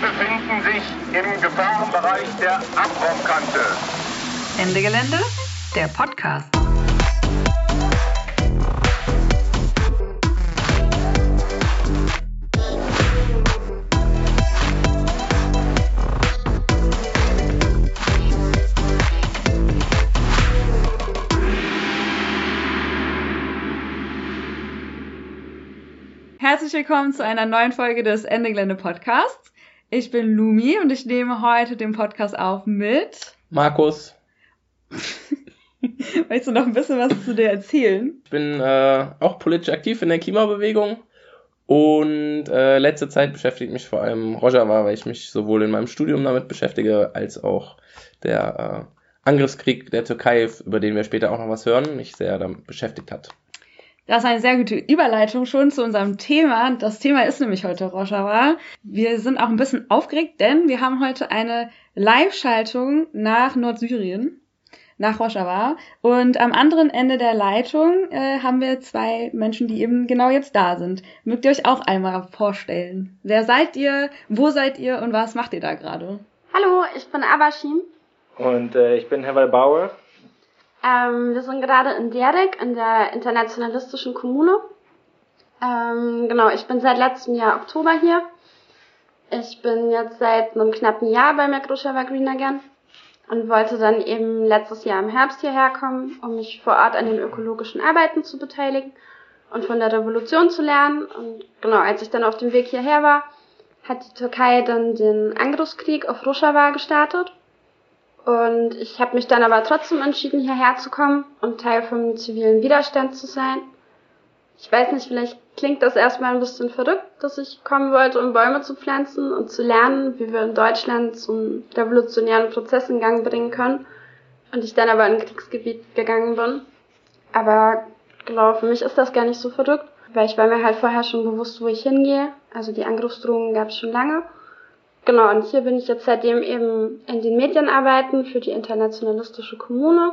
Befinden sich im Gefahrenbereich der Abraumkante. Ende Gelände, der Podcast. Herzlich willkommen zu einer neuen Folge des Ende Gelände Podcasts. Ich bin Lumi und ich nehme heute den Podcast auf mit Markus. Möchtest du noch ein bisschen was zu dir erzählen? Ich bin äh, auch politisch aktiv in der Klimabewegung und äh, letzte Zeit beschäftigt mich vor allem Rojava, weil ich mich sowohl in meinem Studium damit beschäftige, als auch der äh, Angriffskrieg der Türkei, über den wir später auch noch was hören, mich sehr damit beschäftigt hat. Das ist eine sehr gute Überleitung schon zu unserem Thema. Das Thema ist nämlich heute Rojava. Wir sind auch ein bisschen aufgeregt, denn wir haben heute eine Live-Schaltung nach Nordsyrien, nach Rojava. Und am anderen Ende der Leitung äh, haben wir zwei Menschen, die eben genau jetzt da sind. Mögt ihr euch auch einmal vorstellen? Wer seid ihr? Wo seid ihr? Und was macht ihr da gerade? Hallo, ich bin Abashin. Und äh, ich bin Heval Bauer. Ähm, wir sind gerade in Derek, in der internationalistischen Kommune. Ähm, genau, ich bin seit letztem Jahr Oktober hier. Ich bin jetzt seit einem knappen Jahr bei Makroshava Green Again und wollte dann eben letztes Jahr im Herbst hierher kommen, um mich vor Ort an den ökologischen Arbeiten zu beteiligen und von der Revolution zu lernen. Und genau, als ich dann auf dem Weg hierher war, hat die Türkei dann den Angriffskrieg auf Rojava gestartet. Und ich habe mich dann aber trotzdem entschieden, hierher zu kommen und Teil vom zivilen Widerstand zu sein. Ich weiß nicht, vielleicht klingt das erstmal ein bisschen verrückt, dass ich kommen wollte, um Bäume zu pflanzen und zu lernen, wie wir in Deutschland zum revolutionären Prozess in Gang bringen können. Und ich dann aber in ein Kriegsgebiet gegangen bin. Aber genau, für mich ist das gar nicht so verrückt, weil ich war mir halt vorher schon bewusst, wo ich hingehe. Also die Angriffsdrohungen gab es schon lange. Genau, und hier bin ich jetzt seitdem eben in den Medienarbeiten für die internationalistische Kommune.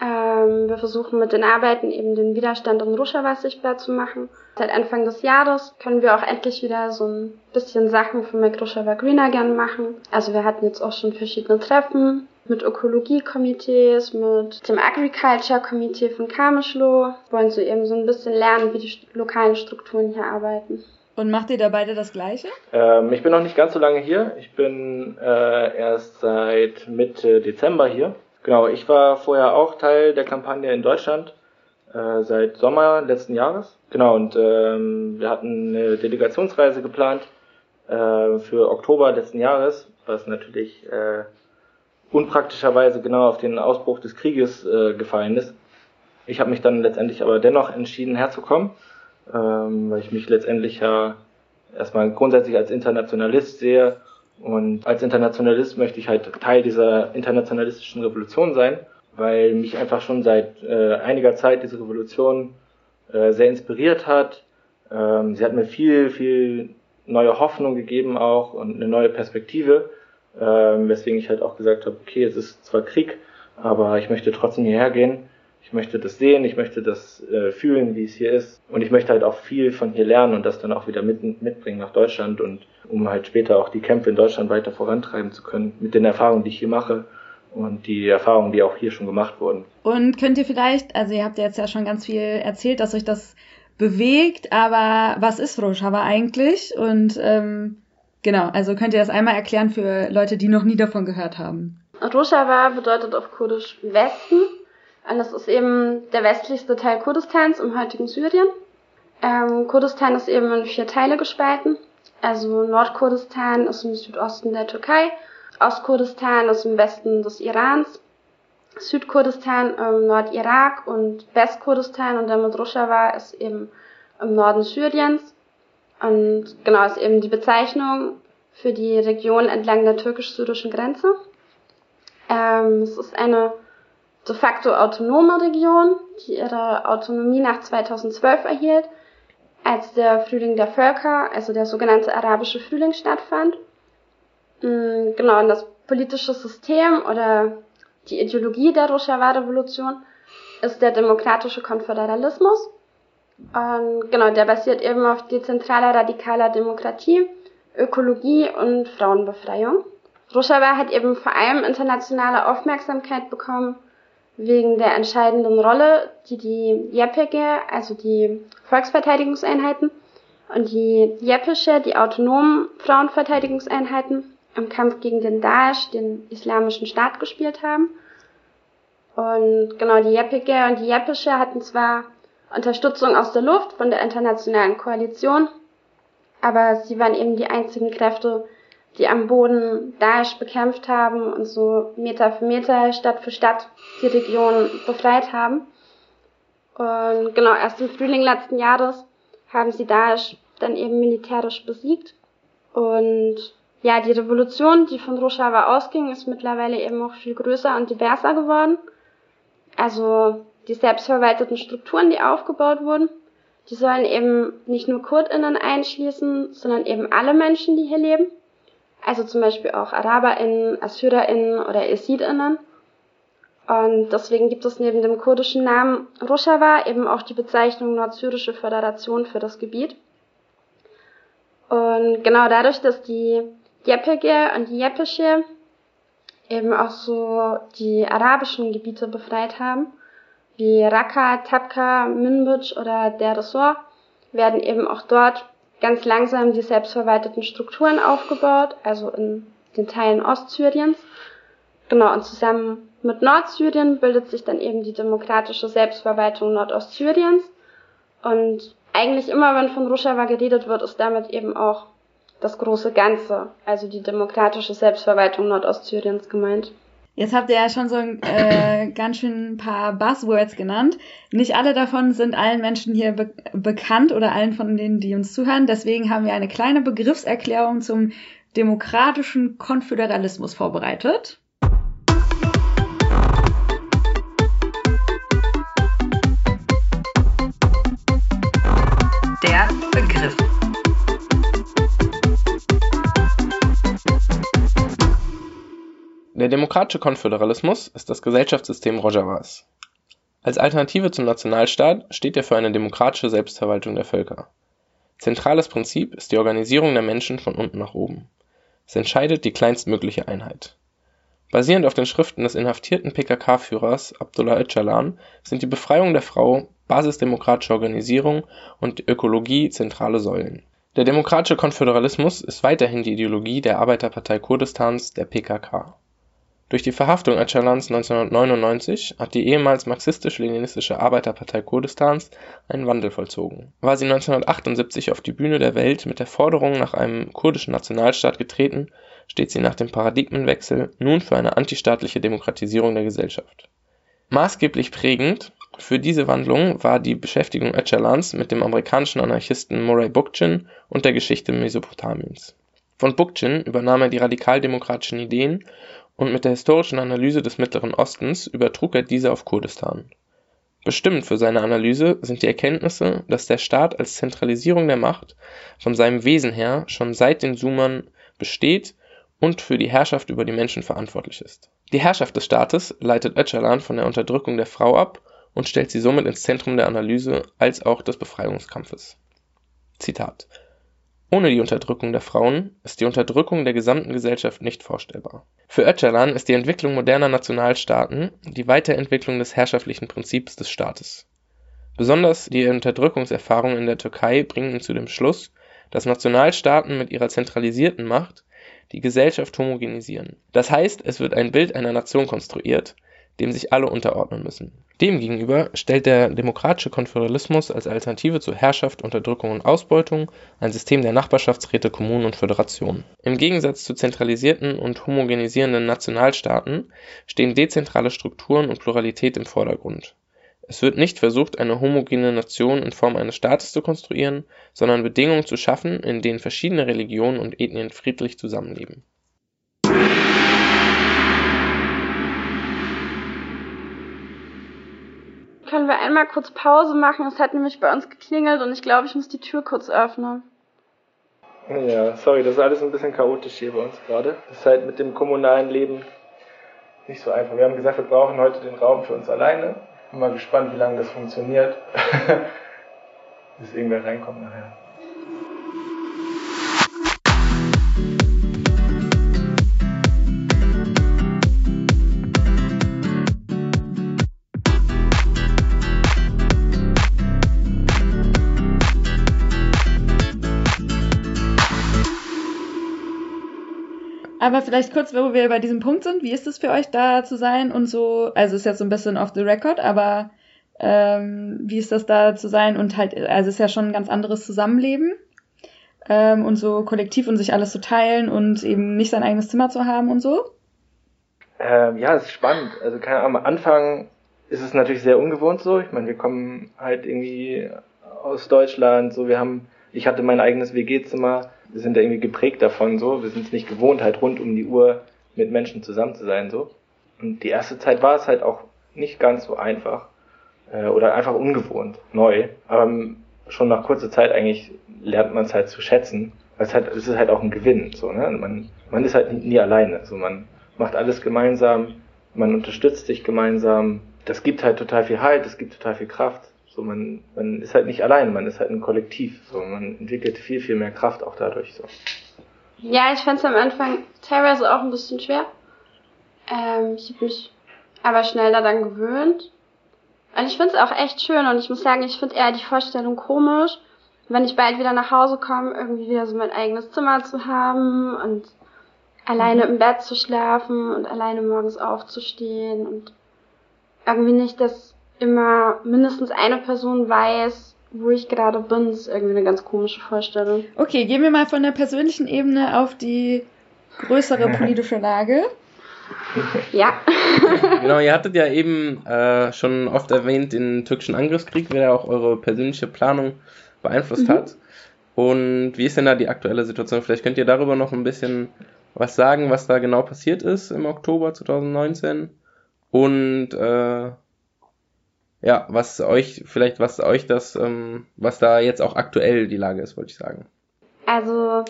Ähm, wir versuchen mit den Arbeiten eben den Widerstand in Rojava sichtbar zu machen. Seit Anfang des Jahres können wir auch endlich wieder so ein bisschen Sachen für Make Greener gern machen. Also wir hatten jetzt auch schon verschiedene Treffen mit Ökologiekomitees, mit dem Agriculture Komitee von Kamischlo. Wollen so eben so ein bisschen lernen, wie die lokalen Strukturen hier arbeiten. Und macht ihr da beide das Gleiche? Ähm, ich bin noch nicht ganz so lange hier. Ich bin äh, erst seit Mitte Dezember hier. Genau, ich war vorher auch Teil der Kampagne in Deutschland äh, seit Sommer letzten Jahres. Genau, und ähm, wir hatten eine Delegationsreise geplant äh, für Oktober letzten Jahres, was natürlich äh, unpraktischerweise genau auf den Ausbruch des Krieges äh, gefallen ist. Ich habe mich dann letztendlich aber dennoch entschieden herzukommen ähm, weil ich mich letztendlich ja erstmal grundsätzlich als Internationalist sehe und als Internationalist möchte ich halt Teil dieser internationalistischen Revolution sein, weil mich einfach schon seit äh, einiger Zeit diese Revolution äh, sehr inspiriert hat. Ähm, sie hat mir viel, viel neue Hoffnung gegeben auch und eine neue Perspektive, ähm, weswegen ich halt auch gesagt habe, okay, es ist zwar Krieg, aber ich möchte trotzdem hierher gehen ich möchte das sehen, ich möchte das äh, fühlen, wie es hier ist. Und ich möchte halt auch viel von hier lernen und das dann auch wieder mit, mitbringen nach Deutschland und um halt später auch die Kämpfe in Deutschland weiter vorantreiben zu können mit den Erfahrungen, die ich hier mache und die Erfahrungen, die auch hier schon gemacht wurden. Und könnt ihr vielleicht, also ihr habt jetzt ja schon ganz viel erzählt, dass euch das bewegt, aber was ist Rojava eigentlich? Und ähm, genau, also könnt ihr das einmal erklären für Leute, die noch nie davon gehört haben? Rojava bedeutet auf Kurdisch Westen und das ist eben der westlichste Teil Kurdistans im heutigen Syrien. Ähm, Kurdistan ist eben in vier Teile gespalten. Also Nordkurdistan ist im Südosten der Türkei, Ostkurdistan ist im Westen des Irans, Südkurdistan im Nordirak und Westkurdistan und damit Rojava ist eben im Norden Syriens. Und genau ist eben die Bezeichnung für die Region entlang der türkisch-syrischen Grenze. Ähm, es ist eine de facto autonome Region, die ihre Autonomie nach 2012 erhielt, als der Frühling der Völker, also der sogenannte arabische Frühling stattfand. Mm, genau, und das politische System oder die Ideologie der Rojava-Revolution ist der demokratische Konföderalismus. Und genau, der basiert eben auf dezentraler radikaler Demokratie Ökologie und Frauenbefreiung. Rojava hat eben vor allem internationale Aufmerksamkeit bekommen wegen der entscheidenden Rolle, die die JPG, also die Volksverteidigungseinheiten, und die Jepische, die autonomen Frauenverteidigungseinheiten, im Kampf gegen den Daesh, den Islamischen Staat, gespielt haben. Und genau, die Jepige und die Jepische hatten zwar Unterstützung aus der Luft von der internationalen Koalition, aber sie waren eben die einzigen Kräfte, die am Boden Daesh bekämpft haben und so Meter für Meter, Stadt für Stadt die Region befreit haben. Und genau, erst im Frühling letzten Jahres haben sie Daesh dann eben militärisch besiegt. Und ja, die Revolution, die von Rojava ausging, ist mittlerweile eben auch viel größer und diverser geworden. Also die selbstverwalteten Strukturen, die aufgebaut wurden, die sollen eben nicht nur KurdInnen einschließen, sondern eben alle Menschen, die hier leben. Also zum Beispiel auch AraberInnen, AssyrerInnen oder EsidInnen. Und deswegen gibt es neben dem kurdischen Namen Rojava eben auch die Bezeichnung Nordsyrische Föderation für das Gebiet. Und genau dadurch, dass die Yepege und die Yepesche eben auch so die arabischen Gebiete befreit haben, wie Raqqa, Tabqa, Minbij oder Der Ressort, werden eben auch dort ganz langsam die selbstverwalteten Strukturen aufgebaut, also in den Teilen Ostsyriens. Genau, und zusammen mit Nordsyrien bildet sich dann eben die demokratische Selbstverwaltung Nordostsyriens. Und eigentlich immer, wenn von Rojava geredet wird, ist damit eben auch das große Ganze, also die demokratische Selbstverwaltung Nordostsyriens gemeint. Jetzt habt ihr ja schon so ein äh, ganz schön paar Buzzwords genannt. Nicht alle davon sind allen Menschen hier be bekannt oder allen von denen, die uns zuhören. Deswegen haben wir eine kleine Begriffserklärung zum demokratischen Konföderalismus vorbereitet. Demokratische Konföderalismus ist das Gesellschaftssystem Rojavas. Als Alternative zum Nationalstaat steht er für eine demokratische Selbstverwaltung der Völker. Zentrales Prinzip ist die Organisierung der Menschen von unten nach oben. Es entscheidet die kleinstmögliche Einheit. Basierend auf den Schriften des inhaftierten PKK-Führers Abdullah Öcalan sind die Befreiung der Frau, basisdemokratische Organisierung und Ökologie zentrale Säulen. Der demokratische Konföderalismus ist weiterhin die Ideologie der Arbeiterpartei Kurdistans, der PKK durch die Verhaftung Öcalans 1999 hat die ehemals marxistisch-leninistische Arbeiterpartei Kurdistans einen Wandel vollzogen. War sie 1978 auf die Bühne der Welt mit der Forderung nach einem kurdischen Nationalstaat getreten, steht sie nach dem Paradigmenwechsel nun für eine antistaatliche Demokratisierung der Gesellschaft. Maßgeblich prägend für diese Wandlung war die Beschäftigung Öcalans mit dem amerikanischen Anarchisten Murray Bookchin und der Geschichte Mesopotamiens. Von Bookchin übernahm er die radikaldemokratischen Ideen und mit der historischen Analyse des Mittleren Ostens übertrug er diese auf Kurdistan. Bestimmend für seine Analyse sind die Erkenntnisse, dass der Staat als Zentralisierung der Macht von seinem Wesen her schon seit den Sumern besteht und für die Herrschaft über die Menschen verantwortlich ist. Die Herrschaft des Staates leitet Öcalan von der Unterdrückung der Frau ab und stellt sie somit ins Zentrum der Analyse als auch des Befreiungskampfes. Zitat ohne die Unterdrückung der Frauen ist die Unterdrückung der gesamten Gesellschaft nicht vorstellbar. Für Öcalan ist die Entwicklung moderner Nationalstaaten die Weiterentwicklung des herrschaftlichen Prinzips des Staates. Besonders die Unterdrückungserfahrungen in der Türkei bringen ihn zu dem Schluss, dass Nationalstaaten mit ihrer zentralisierten Macht die Gesellschaft homogenisieren. Das heißt, es wird ein Bild einer Nation konstruiert, dem sich alle unterordnen müssen. Demgegenüber stellt der demokratische Konföderalismus als Alternative zu Herrschaft, Unterdrückung und Ausbeutung ein System der Nachbarschaftsräte, Kommunen und Föderationen. Im Gegensatz zu zentralisierten und homogenisierenden Nationalstaaten stehen dezentrale Strukturen und Pluralität im Vordergrund. Es wird nicht versucht, eine homogene Nation in Form eines Staates zu konstruieren, sondern Bedingungen zu schaffen, in denen verschiedene Religionen und Ethnien friedlich zusammenleben Können wir einmal kurz Pause machen? Es hat nämlich bei uns geklingelt und ich glaube, ich muss die Tür kurz öffnen. Ja, sorry, das ist alles ein bisschen chaotisch hier bei uns gerade. Das ist halt mit dem kommunalen Leben nicht so einfach. Wir haben gesagt, wir brauchen heute den Raum für uns alleine. Bin mal gespannt, wie lange das funktioniert. Bis irgendwer reinkommt nachher. Aber vielleicht kurz, wo wir bei diesem Punkt sind, wie ist es für euch da zu sein und so, also ist jetzt so ein bisschen off the record, aber ähm, wie ist das da zu sein und halt, also ist ja schon ein ganz anderes Zusammenleben ähm, und so kollektiv und sich alles zu teilen und eben nicht sein eigenes Zimmer zu haben und so? Ähm, ja, es ist spannend. Also keine Ahnung, am Anfang ist es natürlich sehr ungewohnt so. Ich meine, wir kommen halt irgendwie aus Deutschland, so wir haben, ich hatte mein eigenes WG-Zimmer, wir sind da irgendwie geprägt davon so, wir sind es nicht gewohnt, halt rund um die Uhr mit Menschen zusammen zu sein so. Und die erste Zeit war es halt auch nicht ganz so einfach äh, oder einfach ungewohnt, neu. Aber schon nach kurzer Zeit eigentlich lernt man es halt zu schätzen. Es, halt, es ist halt auch ein Gewinn. So, ne? man, man ist halt nie alleine. So, man macht alles gemeinsam, man unterstützt sich gemeinsam. Das gibt halt total viel Halt, das gibt total viel Kraft. So, man, man ist halt nicht alleine, man ist halt ein Kollektiv. So, man entwickelt viel, viel mehr Kraft auch dadurch. So. Ja, ich fand es am Anfang teilweise auch ein bisschen schwer. Ähm, ich habe mich aber schnell daran gewöhnt. Und ich finde es auch echt schön und ich muss sagen, ich finde eher die Vorstellung komisch, wenn ich bald wieder nach Hause komme, irgendwie wieder so mein eigenes Zimmer zu haben und alleine im Bett zu schlafen und alleine morgens aufzustehen und irgendwie nicht, dass immer mindestens eine Person weiß, wo ich gerade bin, das ist irgendwie eine ganz komische Vorstellung. Okay, gehen wir mal von der persönlichen Ebene auf die größere politische Lage. Ja. genau, ihr hattet ja eben äh, schon oft erwähnt den türkischen Angriffskrieg, der ja auch eure persönliche Planung beeinflusst mhm. hat. Und wie ist denn da die aktuelle Situation? Vielleicht könnt ihr darüber noch ein bisschen was sagen, was da genau passiert ist im Oktober 2019 und äh, ja, was euch, vielleicht was euch das, ähm, was da jetzt auch aktuell die Lage ist, wollte ich sagen. Also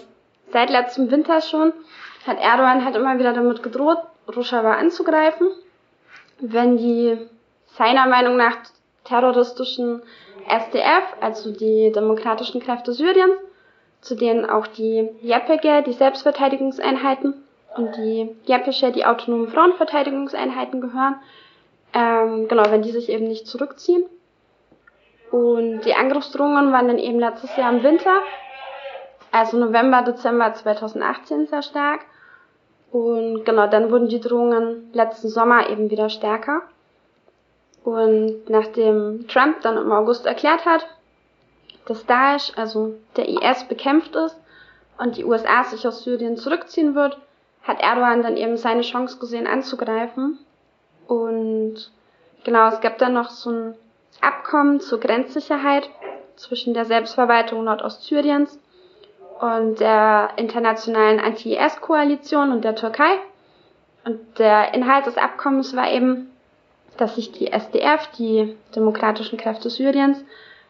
seit letztem Winter schon hat Erdogan halt immer wieder damit gedroht, Rojava anzugreifen, wenn die seiner Meinung nach terroristischen SDF, also die demokratischen Kräfte Syriens, zu denen auch die JPG, die Selbstverteidigungseinheiten, und die JPG, die autonomen Frauenverteidigungseinheiten gehören. Ähm, genau, wenn die sich eben nicht zurückziehen. Und die Angriffsdrohungen waren dann eben letztes Jahr im Winter, also November, Dezember 2018 sehr stark. Und genau, dann wurden die Drohungen letzten Sommer eben wieder stärker. Und nachdem Trump dann im August erklärt hat, dass Daesh, also der IS, bekämpft ist und die USA sich aus Syrien zurückziehen wird, hat Erdogan dann eben seine Chance gesehen anzugreifen. Und genau, es gab dann noch so ein Abkommen zur Grenzsicherheit zwischen der Selbstverwaltung Nordostsyriens und der internationalen Anti-IS-Koalition und der Türkei. Und der Inhalt des Abkommens war eben, dass sich die SDF, die Demokratischen Kräfte Syriens,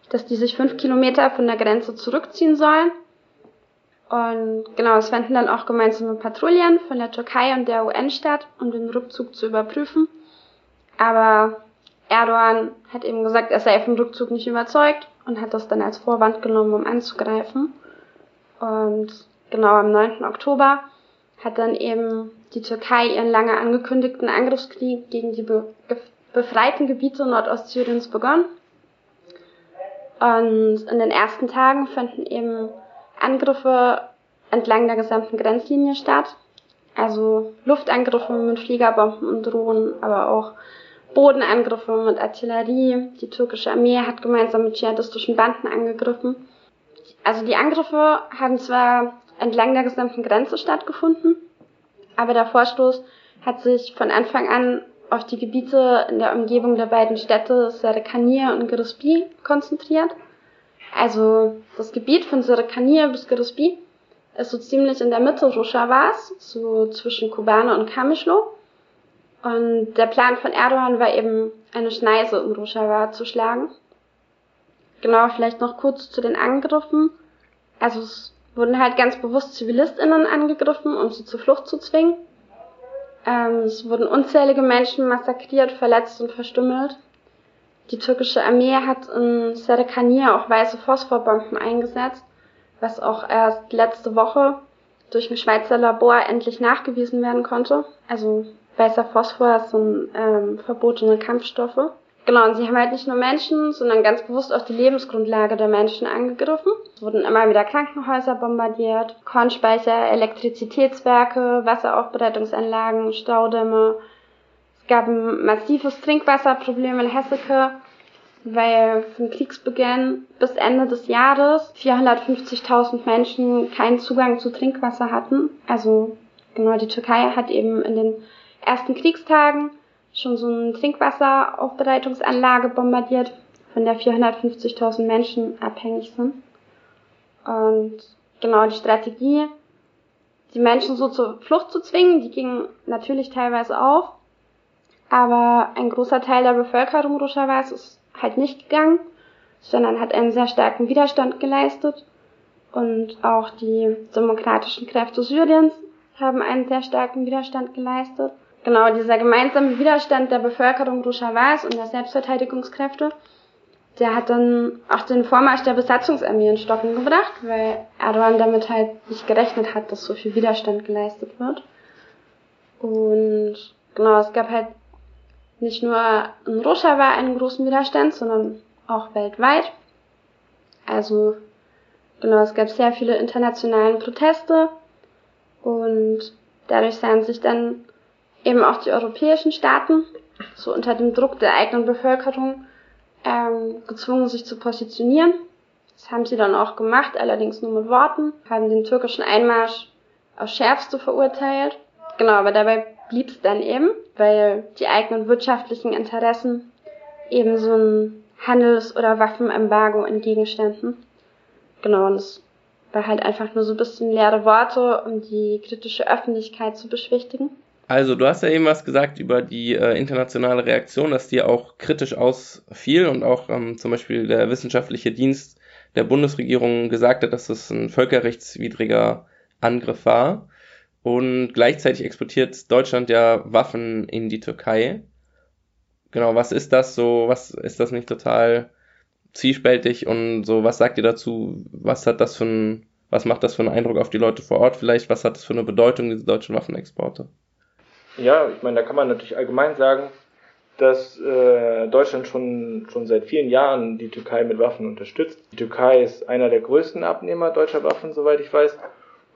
dass die sich fünf Kilometer von der Grenze zurückziehen sollen. Und genau, es fanden dann auch gemeinsame Patrouillen von der Türkei und der UN statt, um den Rückzug zu überprüfen. Aber Erdogan hat eben gesagt, er sei vom Rückzug nicht überzeugt und hat das dann als Vorwand genommen, um anzugreifen. Und genau am 9. Oktober hat dann eben die Türkei ihren lange angekündigten Angriffskrieg gegen die be befreiten Gebiete Nordostsyriens begonnen. Und in den ersten Tagen fanden eben Angriffe entlang der gesamten Grenzlinie statt. Also Luftangriffe mit Fliegerbomben und Drohnen, aber auch Bodenangriffe mit Artillerie. Die türkische Armee hat gemeinsam mit dschihadistischen Banden angegriffen. Also die Angriffe haben zwar entlang der gesamten Grenze stattgefunden, aber der Vorstoß hat sich von Anfang an auf die Gebiete in der Umgebung der beiden Städte Serkanir und Girespi konzentriert. Also das Gebiet von Serkanir bis Girespi ist so ziemlich in der Mitte Rojavas, so zwischen Kobane und Kamischlo. Und der Plan von Erdogan war eben, eine Schneise in Rojava zu schlagen. Genau, vielleicht noch kurz zu den Angriffen. Also es wurden halt ganz bewusst ZivilistInnen angegriffen, um sie zur Flucht zu zwingen. Ähm, es wurden unzählige Menschen massakriert, verletzt und verstümmelt. Die türkische Armee hat in Serkanir auch weiße Phosphorbomben eingesetzt, was auch erst letzte Woche durch ein Schweizer Labor endlich nachgewiesen werden konnte. Also weißer Phosphor sind ähm, verbotene Kampfstoffe. Genau, und sie haben halt nicht nur Menschen, sondern ganz bewusst auch die Lebensgrundlage der Menschen angegriffen. Es wurden immer wieder Krankenhäuser bombardiert, Kornspeicher, Elektrizitätswerke, Wasseraufbereitungsanlagen, Staudämme. Es gab ein massives Trinkwasserproblem in Hesseke, weil von Kriegsbeginn bis Ende des Jahres 450.000 Menschen keinen Zugang zu Trinkwasser hatten. Also genau, die Türkei hat eben in den ersten Kriegstagen schon so eine Trinkwasseraufbereitungsanlage bombardiert, von der 450.000 Menschen abhängig sind. Und genau die Strategie, die Menschen so zur Flucht zu zwingen, die ging natürlich teilweise auf, aber ein großer Teil der Bevölkerung Rojavas ist halt nicht gegangen, sondern hat einen sehr starken Widerstand geleistet und auch die demokratischen Kräfte Syriens haben einen sehr starken Widerstand geleistet. Genau, dieser gemeinsame Widerstand der Bevölkerung Rojavas und der Selbstverteidigungskräfte, der hat dann auch den Vormarsch der Besatzungsarmee in Stocken gebracht, weil Erdogan damit halt nicht gerechnet hat, dass so viel Widerstand geleistet wird. Und genau, es gab halt nicht nur in Rojava einen großen Widerstand, sondern auch weltweit. Also genau, es gab sehr viele internationale Proteste und dadurch sahen sich dann eben auch die europäischen Staaten, so unter dem Druck der eigenen Bevölkerung, ähm, gezwungen, sich zu positionieren. Das haben sie dann auch gemacht, allerdings nur mit Worten, haben den türkischen Einmarsch aufs Schärfste verurteilt. Genau, aber dabei blieb es dann eben, weil die eigenen wirtschaftlichen Interessen eben so ein Handels- oder Waffenembargo entgegenstanden. Genau, und es war halt einfach nur so ein bisschen leere Worte, um die kritische Öffentlichkeit zu beschwichtigen. Also, du hast ja eben was gesagt über die äh, internationale Reaktion, dass die auch kritisch ausfiel und auch ähm, zum Beispiel der wissenschaftliche Dienst der Bundesregierung gesagt hat, dass das ein völkerrechtswidriger Angriff war. Und gleichzeitig exportiert Deutschland ja Waffen in die Türkei. Genau, was ist das so? Was ist das nicht total zwiespältig und so? Was sagt ihr dazu? Was hat das für ein, was macht das für einen Eindruck auf die Leute vor Ort vielleicht? Was hat das für eine Bedeutung, diese deutschen Waffenexporte? Ja, ich meine, da kann man natürlich allgemein sagen, dass äh, Deutschland schon, schon seit vielen Jahren die Türkei mit Waffen unterstützt. Die Türkei ist einer der größten Abnehmer deutscher Waffen, soweit ich weiß.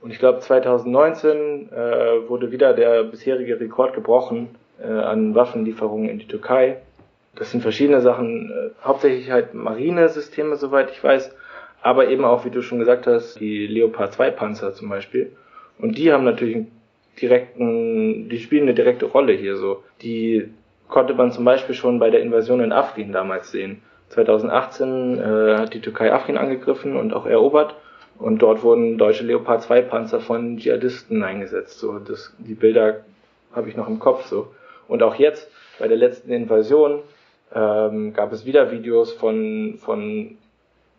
Und ich glaube, 2019 äh, wurde wieder der bisherige Rekord gebrochen äh, an Waffenlieferungen in die Türkei. Das sind verschiedene Sachen, äh, hauptsächlich halt Marinesysteme, soweit ich weiß, aber eben auch, wie du schon gesagt hast, die Leopard 2 Panzer zum Beispiel. Und die haben natürlich einen direkten, die spielen eine direkte Rolle hier so. Die konnte man zum Beispiel schon bei der Invasion in Afrin damals sehen. 2018 äh, hat die Türkei Afrin angegriffen und auch erobert. Und dort wurden deutsche Leopard 2 Panzer von Dschihadisten eingesetzt. So, das, die Bilder habe ich noch im Kopf so. Und auch jetzt, bei der letzten Invasion, ähm, gab es wieder Videos von, von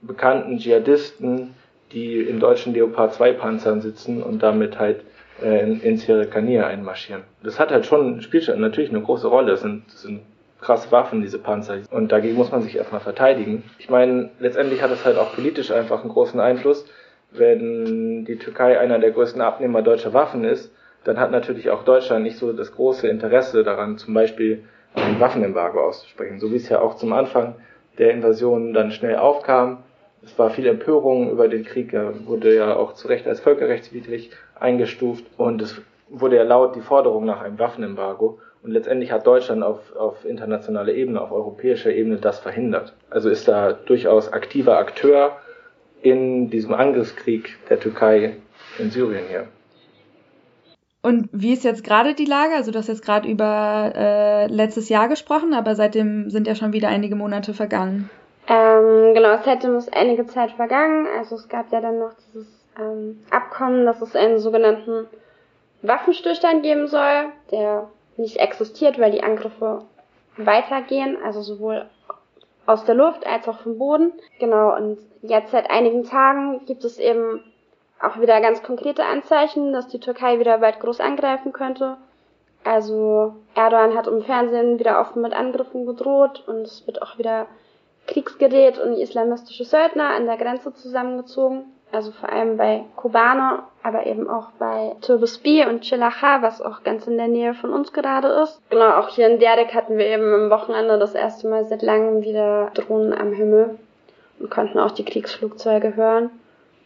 bekannten Dschihadisten, die in deutschen Leopard 2 Panzern sitzen und damit halt in, in Sirikania einmarschieren. Das hat halt schon, spielt natürlich eine große Rolle. Das sind, das sind krasse Waffen, diese Panzer. Und dagegen muss man sich erstmal verteidigen. Ich meine, letztendlich hat es halt auch politisch einfach einen großen Einfluss. Wenn die Türkei einer der größten Abnehmer deutscher Waffen ist, dann hat natürlich auch Deutschland nicht so das große Interesse daran, zum Beispiel ein Waffenembargo auszusprechen. So wie es ja auch zum Anfang der Invasion dann schnell aufkam. Es war viel Empörung über den Krieg, er wurde ja auch zu Recht als völkerrechtswidrig eingestuft und es wurde ja laut die Forderung nach einem Waffenembargo. Und letztendlich hat Deutschland auf, auf internationaler Ebene, auf europäischer Ebene das verhindert. Also ist da durchaus aktiver Akteur in diesem Angriffskrieg der Türkei in Syrien hier. Und wie ist jetzt gerade die Lage? Also du hast jetzt gerade über äh, letztes Jahr gesprochen, aber seitdem sind ja schon wieder einige Monate vergangen. Ähm, genau, seitdem ist einige Zeit vergangen. Also es gab ja dann noch dieses ähm, Abkommen, dass es einen sogenannten Waffenstillstand geben soll, der nicht existiert, weil die Angriffe weitergehen, also sowohl aus der Luft als auch vom Boden. Genau, und jetzt seit einigen Tagen gibt es eben auch wieder ganz konkrete Anzeichen, dass die Türkei wieder bald groß angreifen könnte. Also Erdogan hat im Fernsehen wieder offen mit Angriffen gedroht und es wird auch wieder Kriegsgerät und islamistische Söldner an der Grenze zusammengezogen. Also vor allem bei Kobane, aber eben auch bei Turbusbi und Chilacha, was auch ganz in der Nähe von uns gerade ist. Genau, auch hier in Derdek hatten wir eben am Wochenende das erste Mal seit langem wieder Drohnen am Himmel und konnten auch die Kriegsflugzeuge hören.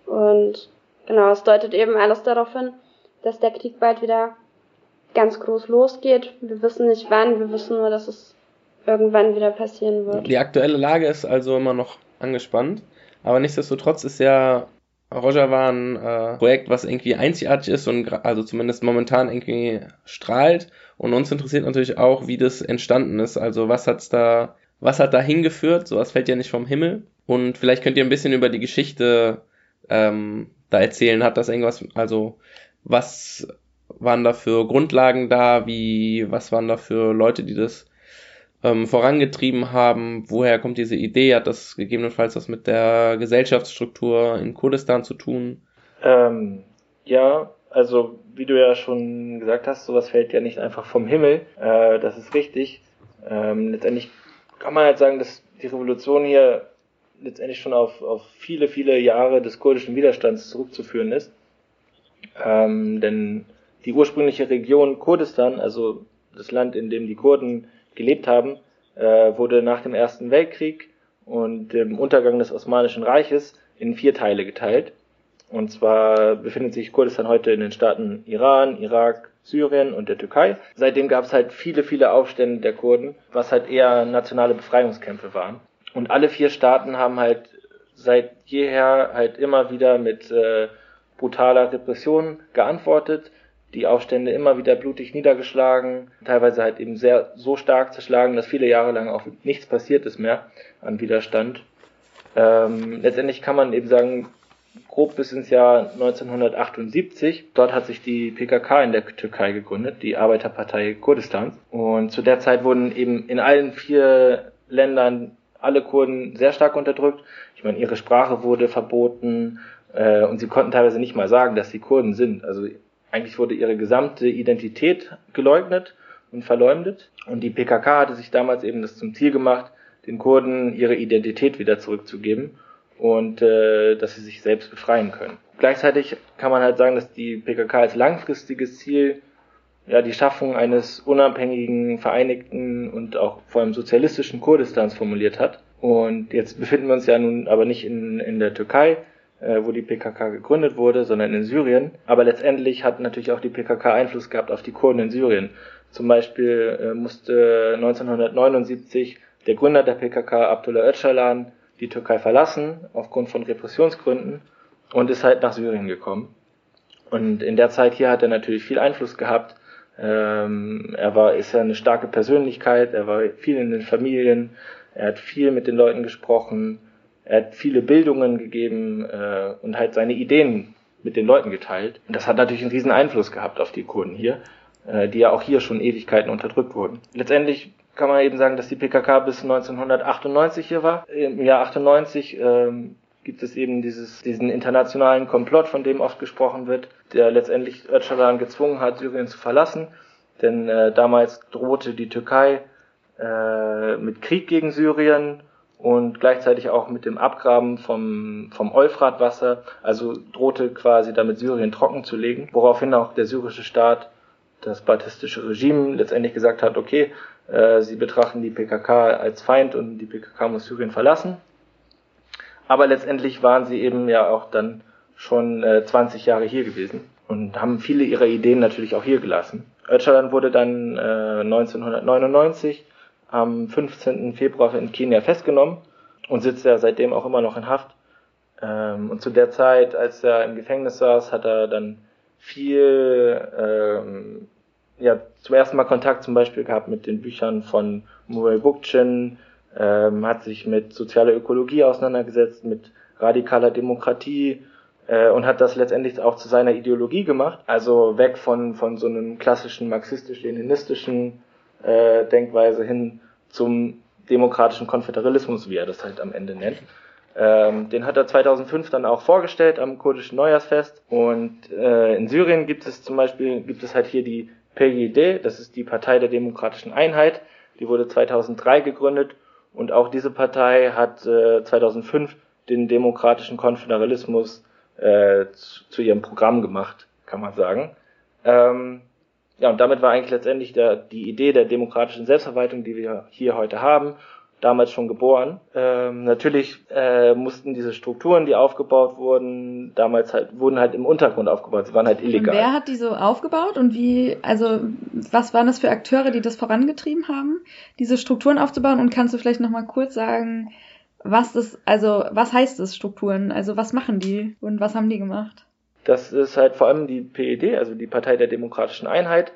Und genau, es deutet eben alles darauf hin, dass der Krieg bald wieder ganz groß losgeht. Wir wissen nicht wann, wir wissen nur, dass es irgendwann wieder passieren wird. Die aktuelle Lage ist also immer noch angespannt, aber nichtsdestotrotz ist ja Roger war ein äh, Projekt, was irgendwie einzigartig ist und also zumindest momentan irgendwie strahlt. Und uns interessiert natürlich auch, wie das entstanden ist. Also was hat's da, was hat da hingeführt? Sowas fällt ja nicht vom Himmel. Und vielleicht könnt ihr ein bisschen über die Geschichte ähm, da erzählen. Hat das irgendwas, also was waren da für Grundlagen da? Wie, was waren da für Leute, die das ähm, vorangetrieben haben. Woher kommt diese Idee? Hat das gegebenenfalls was mit der Gesellschaftsstruktur in Kurdistan zu tun? Ähm, ja, also wie du ja schon gesagt hast, sowas fällt ja nicht einfach vom Himmel. Äh, das ist richtig. Ähm, letztendlich kann man halt sagen, dass die Revolution hier letztendlich schon auf, auf viele, viele Jahre des kurdischen Widerstands zurückzuführen ist. Ähm, denn die ursprüngliche Region Kurdistan, also das Land, in dem die Kurden gelebt haben, äh, wurde nach dem Ersten Weltkrieg und dem Untergang des Osmanischen Reiches in vier Teile geteilt. Und zwar befindet sich Kurdistan heute in den Staaten Iran, Irak, Syrien und der Türkei. Seitdem gab es halt viele, viele Aufstände der Kurden, was halt eher nationale Befreiungskämpfe waren. Und alle vier Staaten haben halt seit jeher halt immer wieder mit äh, brutaler Repression geantwortet die Aufstände immer wieder blutig niedergeschlagen, teilweise halt eben sehr so stark zerschlagen, dass viele Jahre lang auch nichts passiert ist mehr an Widerstand. Ähm, letztendlich kann man eben sagen, grob bis ins Jahr 1978. Dort hat sich die PKK in der Türkei gegründet, die Arbeiterpartei Kurdistans. Und zu der Zeit wurden eben in allen vier Ländern alle Kurden sehr stark unterdrückt. Ich meine, ihre Sprache wurde verboten äh, und sie konnten teilweise nicht mal sagen, dass sie Kurden sind. Also eigentlich wurde ihre gesamte Identität geleugnet und verleumdet. Und die PKK hatte sich damals eben das zum Ziel gemacht, den Kurden ihre Identität wieder zurückzugeben und äh, dass sie sich selbst befreien können. Gleichzeitig kann man halt sagen, dass die PKK als langfristiges Ziel ja die Schaffung eines unabhängigen, vereinigten und auch vor allem sozialistischen Kurdistans formuliert hat. Und jetzt befinden wir uns ja nun aber nicht in, in der Türkei, wo die PKK gegründet wurde, sondern in Syrien. Aber letztendlich hat natürlich auch die PKK Einfluss gehabt auf die Kurden in Syrien. Zum Beispiel äh, musste 1979 der Gründer der PKK, Abdullah Öcalan, die Türkei verlassen, aufgrund von Repressionsgründen, und ist halt nach Syrien gekommen. Und in der Zeit hier hat er natürlich viel Einfluss gehabt. Ähm, er war, ist ja eine starke Persönlichkeit, er war viel in den Familien, er hat viel mit den Leuten gesprochen, er hat viele Bildungen gegeben äh, und halt seine Ideen mit den Leuten geteilt. Und das hat natürlich einen riesen Einfluss gehabt auf die Kurden hier, äh, die ja auch hier schon Ewigkeiten unterdrückt wurden. Letztendlich kann man eben sagen, dass die PKK bis 1998 hier war. Im Jahr 98 ähm, gibt es eben dieses, diesen internationalen Komplott, von dem oft gesprochen wird, der letztendlich Öcalan gezwungen hat, Syrien zu verlassen. Denn äh, damals drohte die Türkei äh, mit Krieg gegen Syrien und gleichzeitig auch mit dem Abgraben vom, vom Euphratwasser, also drohte quasi damit Syrien trocken zu legen, woraufhin auch der syrische Staat, das baptistische Regime letztendlich gesagt hat, okay, äh, sie betrachten die PKK als Feind und die PKK muss Syrien verlassen. Aber letztendlich waren sie eben ja auch dann schon äh, 20 Jahre hier gewesen und haben viele ihrer Ideen natürlich auch hier gelassen. Öcalan wurde dann äh, 1999 am 15. Februar in Kenia festgenommen und sitzt ja seitdem auch immer noch in Haft. Ähm, und zu der Zeit, als er im Gefängnis saß, hat er dann viel, ähm, ja, zum ersten Mal Kontakt zum Beispiel gehabt mit den Büchern von Murray Bookchin, ähm, hat sich mit sozialer Ökologie auseinandergesetzt, mit radikaler Demokratie äh, und hat das letztendlich auch zu seiner Ideologie gemacht. Also weg von, von so einem klassischen marxistisch-leninistischen äh, Denkweise hin zum demokratischen Konföderalismus, wie er das halt am Ende nennt. Ähm, den hat er 2005 dann auch vorgestellt am kurdischen Neujahrsfest. Und äh, in Syrien gibt es zum Beispiel, gibt es halt hier die PYD, das ist die Partei der Demokratischen Einheit. Die wurde 2003 gegründet und auch diese Partei hat äh, 2005 den demokratischen Konföderalismus äh, zu, zu, ihrem Programm gemacht, kann man sagen. Ähm, ja, und damit war eigentlich letztendlich der, die Idee der demokratischen Selbstverwaltung, die wir hier heute haben, damals schon geboren. Ähm, natürlich äh, mussten diese Strukturen, die aufgebaut wurden, damals halt wurden halt im Untergrund aufgebaut. Sie waren halt illegal. Und wer hat die so aufgebaut und wie? Also was waren das für Akteure, die das vorangetrieben haben, diese Strukturen aufzubauen? Und kannst du vielleicht noch mal kurz sagen, was das, also was heißt das Strukturen? Also was machen die und was haben die gemacht? Das ist halt vor allem die PED, also die Partei der Demokratischen Einheit.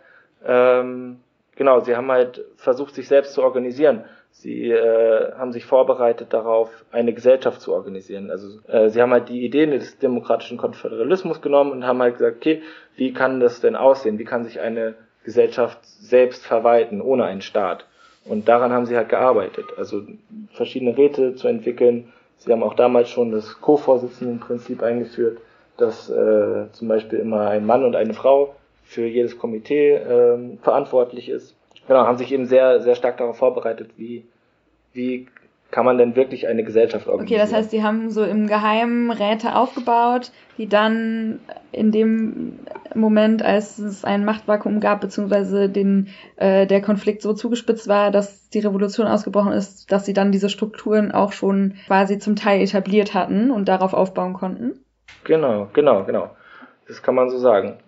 Ähm, genau, sie haben halt versucht, sich selbst zu organisieren. Sie äh, haben sich vorbereitet darauf, eine Gesellschaft zu organisieren. Also äh, sie haben halt die Ideen des demokratischen Konföderalismus genommen und haben halt gesagt, okay, wie kann das denn aussehen? Wie kann sich eine Gesellschaft selbst verwalten ohne einen Staat? Und daran haben sie halt gearbeitet. Also verschiedene Räte zu entwickeln. Sie haben auch damals schon das Co-Vorsitzendenprinzip eingeführt, dass äh, zum Beispiel immer ein Mann und eine Frau für jedes Komitee äh, verantwortlich ist genau, haben sich eben sehr, sehr stark darauf vorbereitet, wie, wie kann man denn wirklich eine Gesellschaft organisieren. Okay, das heißt, sie haben so im Geheimen Räte aufgebaut, die dann in dem Moment, als es ein Machtvakuum gab, beziehungsweise den, äh, der Konflikt so zugespitzt war, dass die Revolution ausgebrochen ist, dass sie dann diese Strukturen auch schon quasi zum Teil etabliert hatten und darauf aufbauen konnten? Genau, genau, genau. Das kann man so sagen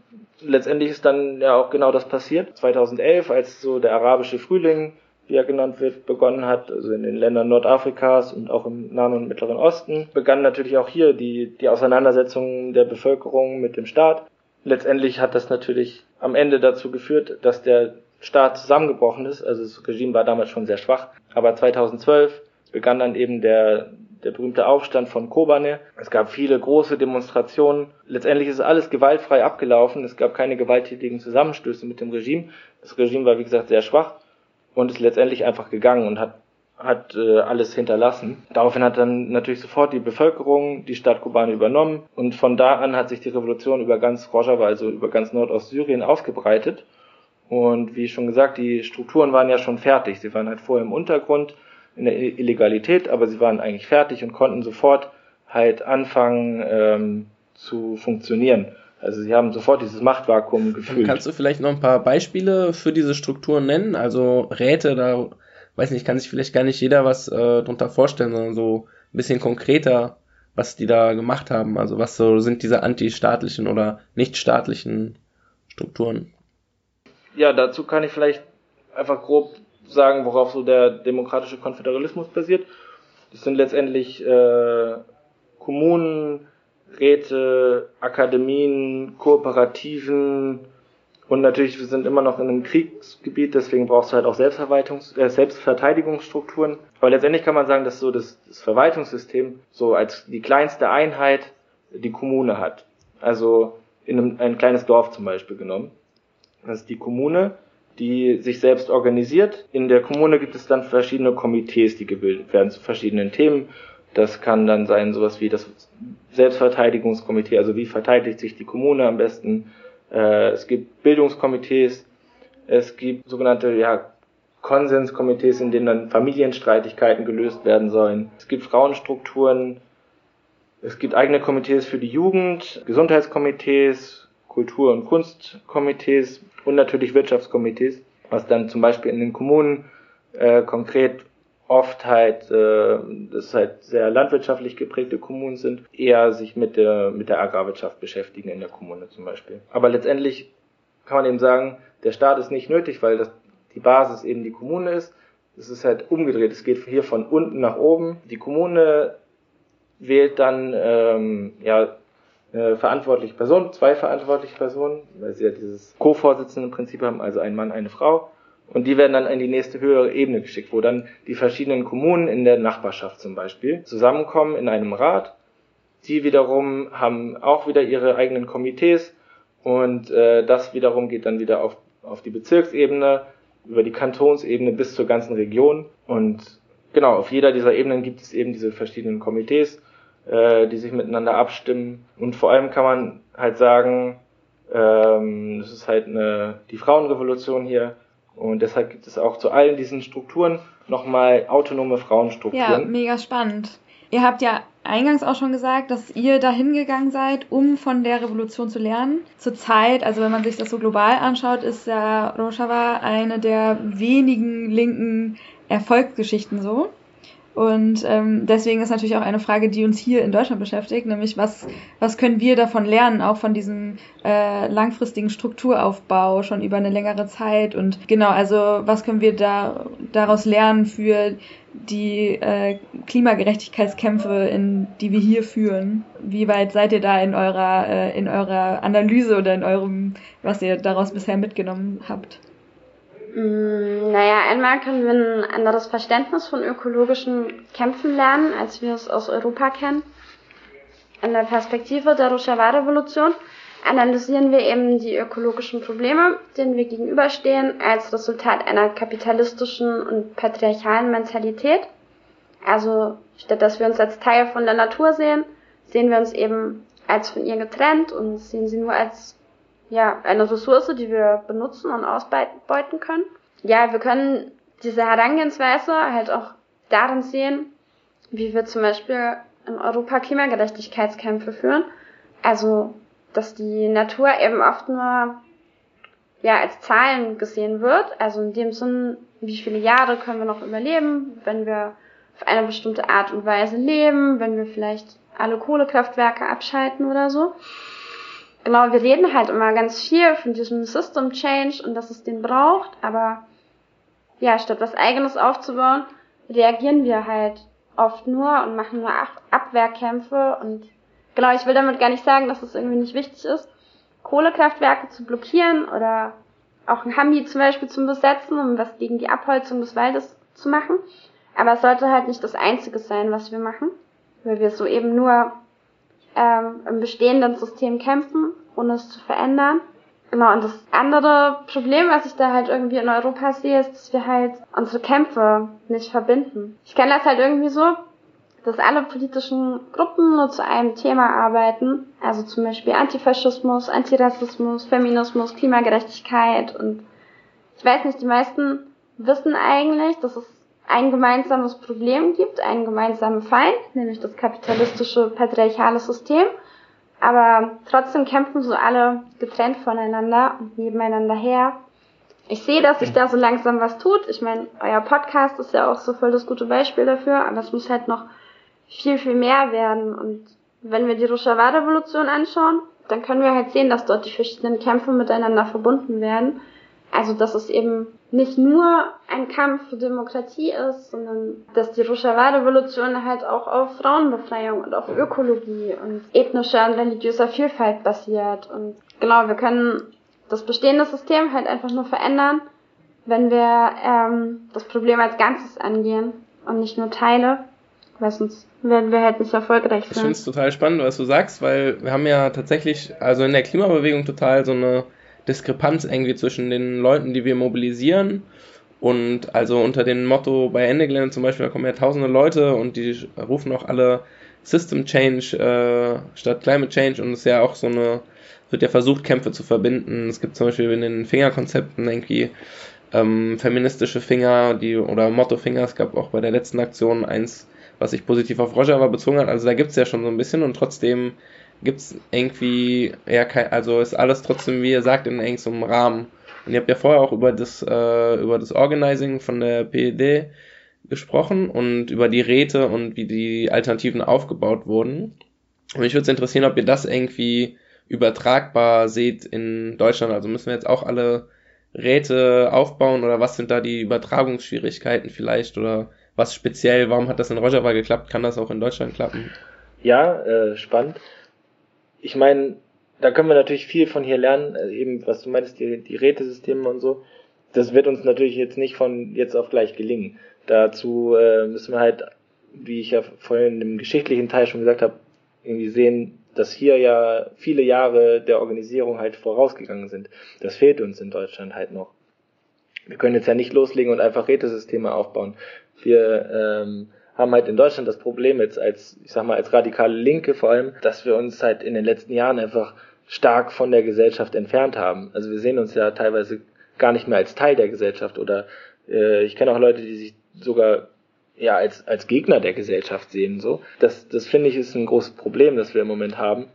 letztendlich ist dann ja auch genau das passiert. 2011, als so der arabische Frühling, wie er genannt wird, begonnen hat, also in den Ländern Nordafrikas und auch im Nahen und Mittleren Osten, begann natürlich auch hier die, die Auseinandersetzung der Bevölkerung mit dem Staat. Letztendlich hat das natürlich am Ende dazu geführt, dass der Staat zusammengebrochen ist. Also das Regime war damals schon sehr schwach. Aber 2012 begann dann eben der, der berühmte Aufstand von Kobane. Es gab viele große Demonstrationen. Letztendlich ist alles gewaltfrei abgelaufen. Es gab keine gewalttätigen Zusammenstöße mit dem Regime. Das Regime war, wie gesagt, sehr schwach und ist letztendlich einfach gegangen und hat hat äh, alles hinterlassen. Daraufhin hat dann natürlich sofort die Bevölkerung die Stadt Kobane übernommen und von da an hat sich die Revolution über ganz Rojava, also über ganz Nordostsyrien ausgebreitet. Und wie schon gesagt, die Strukturen waren ja schon fertig. Sie waren halt vorher im Untergrund in der Illegalität, aber sie waren eigentlich fertig und konnten sofort halt anfangen ähm, zu funktionieren. Also sie haben sofort dieses Machtvakuum gefühlt. Kannst du vielleicht noch ein paar Beispiele für diese Strukturen nennen? Also Räte, da weiß nicht, kann sich vielleicht gar nicht jeder was äh, drunter vorstellen, sondern so ein bisschen konkreter, was die da gemacht haben. Also was so sind diese antistaatlichen oder nichtstaatlichen Strukturen? Ja, dazu kann ich vielleicht einfach grob sagen, worauf so der demokratische Konföderalismus basiert. Das sind letztendlich äh, Kommunen, Räte, Akademien, Kooperativen und natürlich, wir sind immer noch in einem Kriegsgebiet, deswegen brauchst du halt auch Selbstverwaltungs äh, Selbstverteidigungsstrukturen. Aber letztendlich kann man sagen, dass so das, das Verwaltungssystem so als die kleinste Einheit die Kommune hat. Also in einem, ein kleines Dorf zum Beispiel genommen. Das ist die Kommune die sich selbst organisiert. In der Kommune gibt es dann verschiedene Komitees, die gebildet werden zu verschiedenen Themen. Das kann dann sein sowas wie das Selbstverteidigungskomitee, also wie verteidigt sich die Kommune am besten. Äh, es gibt Bildungskomitees, es gibt sogenannte ja, Konsenskomitees, in denen dann Familienstreitigkeiten gelöst werden sollen. Es gibt Frauenstrukturen, es gibt eigene Komitees für die Jugend, Gesundheitskomitees, Kultur- und Kunstkomitees, und natürlich Wirtschaftskomitees, was dann zum Beispiel in den Kommunen äh, konkret oft halt, äh, das halt sehr landwirtschaftlich geprägte Kommunen sind, eher sich mit der, mit der Agrarwirtschaft beschäftigen in der Kommune zum Beispiel. Aber letztendlich kann man eben sagen, der Staat ist nicht nötig, weil das, die Basis eben die Kommune ist. Es ist halt umgedreht. Es geht hier von unten nach oben. Die Kommune wählt dann ähm, ja äh, verantwortliche Person, zwei verantwortliche Personen, weil sie ja dieses Co-Vorsitzende im Prinzip haben, also ein Mann, eine Frau. Und die werden dann in die nächste höhere Ebene geschickt, wo dann die verschiedenen Kommunen in der Nachbarschaft zum Beispiel zusammenkommen in einem Rat. Die wiederum haben auch wieder ihre eigenen Komitees und äh, das wiederum geht dann wieder auf, auf die Bezirksebene, über die Kantonsebene bis zur ganzen Region. Und genau, auf jeder dieser Ebenen gibt es eben diese verschiedenen Komitees äh, die sich miteinander abstimmen. Und vor allem kann man halt sagen, ähm, ist halt eine, die Frauenrevolution hier. Und deshalb gibt es auch zu allen diesen Strukturen nochmal autonome Frauenstrukturen. Ja, mega spannend. Ihr habt ja eingangs auch schon gesagt, dass ihr dahin gegangen seid, um von der Revolution zu lernen. Zurzeit, also wenn man sich das so global anschaut, ist ja Rojava eine der wenigen linken Erfolgsgeschichten so. Und ähm, deswegen ist natürlich auch eine Frage, die uns hier in Deutschland beschäftigt, nämlich was, was können wir davon lernen, auch von diesem äh, langfristigen Strukturaufbau schon über eine längere Zeit und genau, also was können wir da daraus lernen für die äh, Klimagerechtigkeitskämpfe, in, die wir hier führen. Wie weit seid ihr da in eurer, äh, in eurer Analyse oder in eurem, was ihr daraus bisher mitgenommen habt? Mm, naja, einmal können wir ein anderes Verständnis von ökologischen Kämpfen lernen, als wir es aus Europa kennen. In der Perspektive der Rojava-Revolution analysieren wir eben die ökologischen Probleme, denen wir gegenüberstehen, als Resultat einer kapitalistischen und patriarchalen Mentalität. Also statt dass wir uns als Teil von der Natur sehen, sehen wir uns eben als von ihr getrennt und sehen sie nur als ja, eine Ressource, die wir benutzen und ausbeuten können. Ja, wir können diese Herangehensweise halt auch darin sehen, wie wir zum Beispiel in Europa Klimagerechtigkeitskämpfe führen. Also, dass die Natur eben oft nur ja, als Zahlen gesehen wird. Also in dem Sinn, wie viele Jahre können wir noch überleben, wenn wir auf eine bestimmte Art und Weise leben, wenn wir vielleicht alle Kohlekraftwerke abschalten oder so genau, wir reden halt immer ganz viel von diesem System Change und dass es den braucht, aber ja, statt was eigenes aufzubauen, reagieren wir halt oft nur und machen nur Abwehrkämpfe und genau, ich will damit gar nicht sagen, dass es irgendwie nicht wichtig ist, Kohlekraftwerke zu blockieren oder auch ein Hambi zum Beispiel zu besetzen, um was gegen die Abholzung des Waldes zu machen. Aber es sollte halt nicht das Einzige sein, was wir machen, weil wir so eben nur ähm, im bestehenden System kämpfen, ohne es zu verändern. Genau, und das andere Problem, was ich da halt irgendwie in Europa sehe, ist, dass wir halt unsere Kämpfe nicht verbinden. Ich kenne das halt irgendwie so, dass alle politischen Gruppen nur zu einem Thema arbeiten. Also zum Beispiel Antifaschismus, Antirassismus, Feminismus, Klimagerechtigkeit und ich weiß nicht, die meisten wissen eigentlich, dass es ein gemeinsames Problem gibt, einen gemeinsamen Feind, nämlich das kapitalistische patriarchale System. Aber trotzdem kämpfen so alle getrennt voneinander und nebeneinander her. Ich sehe, dass sich da so langsam was tut. Ich meine, euer Podcast ist ja auch so voll das gute Beispiel dafür, aber es muss halt noch viel, viel mehr werden. Und wenn wir die Rojava-Revolution anschauen, dann können wir halt sehen, dass dort die verschiedenen Kämpfe miteinander verbunden werden. Also, dass es eben nicht nur ein Kampf für Demokratie ist, sondern dass die Rojava-Revolution halt auch auf Frauenbefreiung und auf Ökologie und ethnischer und religiöser Vielfalt basiert. Und genau, wir können das bestehende System halt einfach nur verändern, wenn wir ähm, das Problem als Ganzes angehen und nicht nur Teile, weil sonst werden wir halt nicht erfolgreich sein. Ich finde es total spannend, was du sagst, weil wir haben ja tatsächlich, also in der Klimabewegung total so eine Diskrepanz irgendwie zwischen den Leuten, die wir mobilisieren. Und also unter dem Motto bei Ende Gelände zum Beispiel, da kommen ja tausende Leute und die rufen auch alle System Change äh, statt Climate Change und es ist ja auch so eine, wird ja versucht, Kämpfe zu verbinden. Es gibt zum Beispiel in den Fingerkonzepten irgendwie ähm, feministische Finger, die oder Motto-Finger, es gab auch bei der letzten Aktion eins, was sich positiv auf Rojava bezogen hat. Also da gibt's ja schon so ein bisschen und trotzdem gibt es irgendwie, ja, kein, also ist alles trotzdem, wie ihr sagt, in irgendeinem Rahmen. Und ihr habt ja vorher auch über das, äh, über das Organizing von der PED gesprochen und über die Räte und wie die Alternativen aufgebaut wurden. Und mich würde es interessieren, ob ihr das irgendwie übertragbar seht in Deutschland. Also müssen wir jetzt auch alle Räte aufbauen oder was sind da die Übertragungsschwierigkeiten vielleicht oder was speziell, warum hat das in Rojava geklappt, kann das auch in Deutschland klappen? Ja, äh, spannend ich meine, da können wir natürlich viel von hier lernen, also eben was du meinst, die, die Rätesysteme und so. Das wird uns natürlich jetzt nicht von jetzt auf gleich gelingen. Dazu äh, müssen wir halt, wie ich ja vorhin im geschichtlichen Teil schon gesagt habe, irgendwie sehen, dass hier ja viele Jahre der Organisierung halt vorausgegangen sind. Das fehlt uns in Deutschland halt noch. Wir können jetzt ja nicht loslegen und einfach Rätesysteme aufbauen. Wir ähm, haben halt in Deutschland das Problem jetzt als, ich sag mal, als radikale Linke vor allem, dass wir uns halt in den letzten Jahren einfach stark von der Gesellschaft entfernt haben. Also wir sehen uns ja teilweise gar nicht mehr als Teil der Gesellschaft oder äh, ich kenne auch Leute, die sich sogar ja als als Gegner der Gesellschaft sehen. So, das das finde ich ist ein großes Problem, das wir im Moment haben.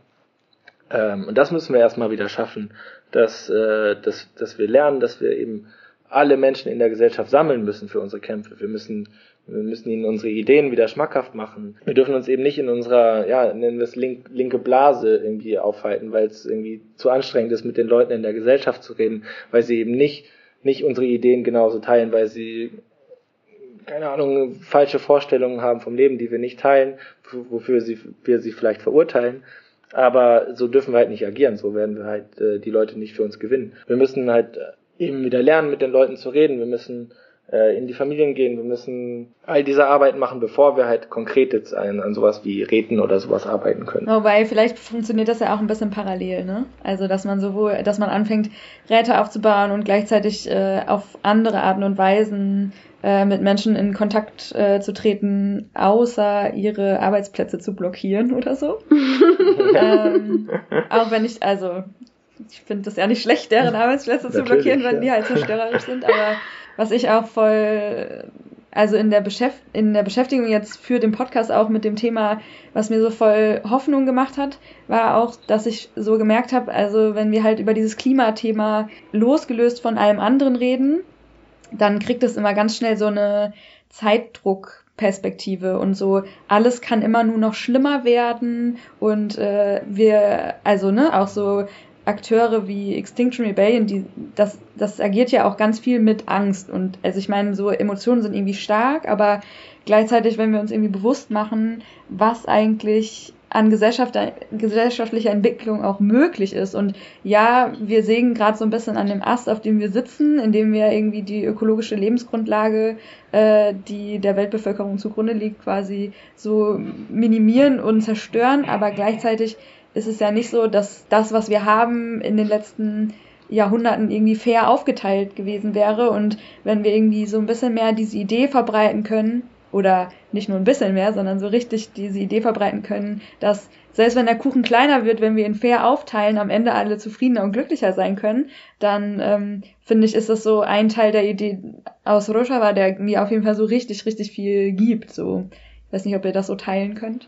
Ähm, und das müssen wir erstmal wieder schaffen, dass äh, dass dass wir lernen, dass wir eben alle Menschen in der Gesellschaft sammeln müssen für unsere Kämpfe. Wir müssen wir müssen ihnen unsere Ideen wieder schmackhaft machen. Wir dürfen uns eben nicht in unserer, ja, nennen wir es link, linke Blase irgendwie aufhalten, weil es irgendwie zu anstrengend ist, mit den Leuten in der Gesellschaft zu reden, weil sie eben nicht, nicht unsere Ideen genauso teilen, weil sie keine Ahnung, falsche Vorstellungen haben vom Leben, die wir nicht teilen, wofür sie, wir sie vielleicht verurteilen. Aber so dürfen wir halt nicht agieren, so werden wir halt äh, die Leute nicht für uns gewinnen. Wir müssen halt eben wieder lernen, mit den Leuten zu reden. Wir müssen äh, in die Familien gehen. Wir müssen all diese Arbeit machen, bevor wir halt konkret jetzt an, an sowas wie Räten oder sowas arbeiten können. Wobei, vielleicht funktioniert das ja auch ein bisschen parallel, ne? Also, dass man sowohl, dass man anfängt, Räte aufzubauen und gleichzeitig äh, auf andere Arten und Weisen äh, mit Menschen in Kontakt äh, zu treten, außer ihre Arbeitsplätze zu blockieren oder so. ähm, auch wenn ich, also ich finde das ja nicht schlecht, deren Arbeitsplätze zu blockieren, wenn ja. die halt zerstörerisch sind, aber was ich auch voll, also in der, in der Beschäftigung jetzt für den Podcast auch mit dem Thema, was mir so voll Hoffnung gemacht hat, war auch, dass ich so gemerkt habe, also wenn wir halt über dieses Klimathema losgelöst von allem anderen reden, dann kriegt es immer ganz schnell so eine Zeitdruckperspektive und so alles kann immer nur noch schlimmer werden und äh, wir also ne auch so Akteure wie Extinction Rebellion, die, das, das agiert ja auch ganz viel mit Angst. Und also ich meine, so Emotionen sind irgendwie stark, aber gleichzeitig, wenn wir uns irgendwie bewusst machen, was eigentlich an Gesellschaft, gesellschaftlicher Entwicklung auch möglich ist. Und ja, wir sägen gerade so ein bisschen an dem Ast, auf dem wir sitzen, indem wir irgendwie die ökologische Lebensgrundlage, äh, die der Weltbevölkerung zugrunde liegt, quasi so minimieren und zerstören. Aber gleichzeitig ist es ja nicht so, dass das, was wir haben, in den letzten Jahrhunderten irgendwie fair aufgeteilt gewesen wäre. Und wenn wir irgendwie so ein bisschen mehr diese Idee verbreiten können, oder nicht nur ein bisschen mehr, sondern so richtig diese Idee verbreiten können, dass selbst wenn der Kuchen kleiner wird, wenn wir ihn fair aufteilen, am Ende alle zufriedener und glücklicher sein können, dann ähm, finde ich, ist das so ein Teil der Idee aus Rojava, der mir auf jeden Fall so richtig, richtig viel gibt. So, ich weiß nicht, ob ihr das so teilen könnt.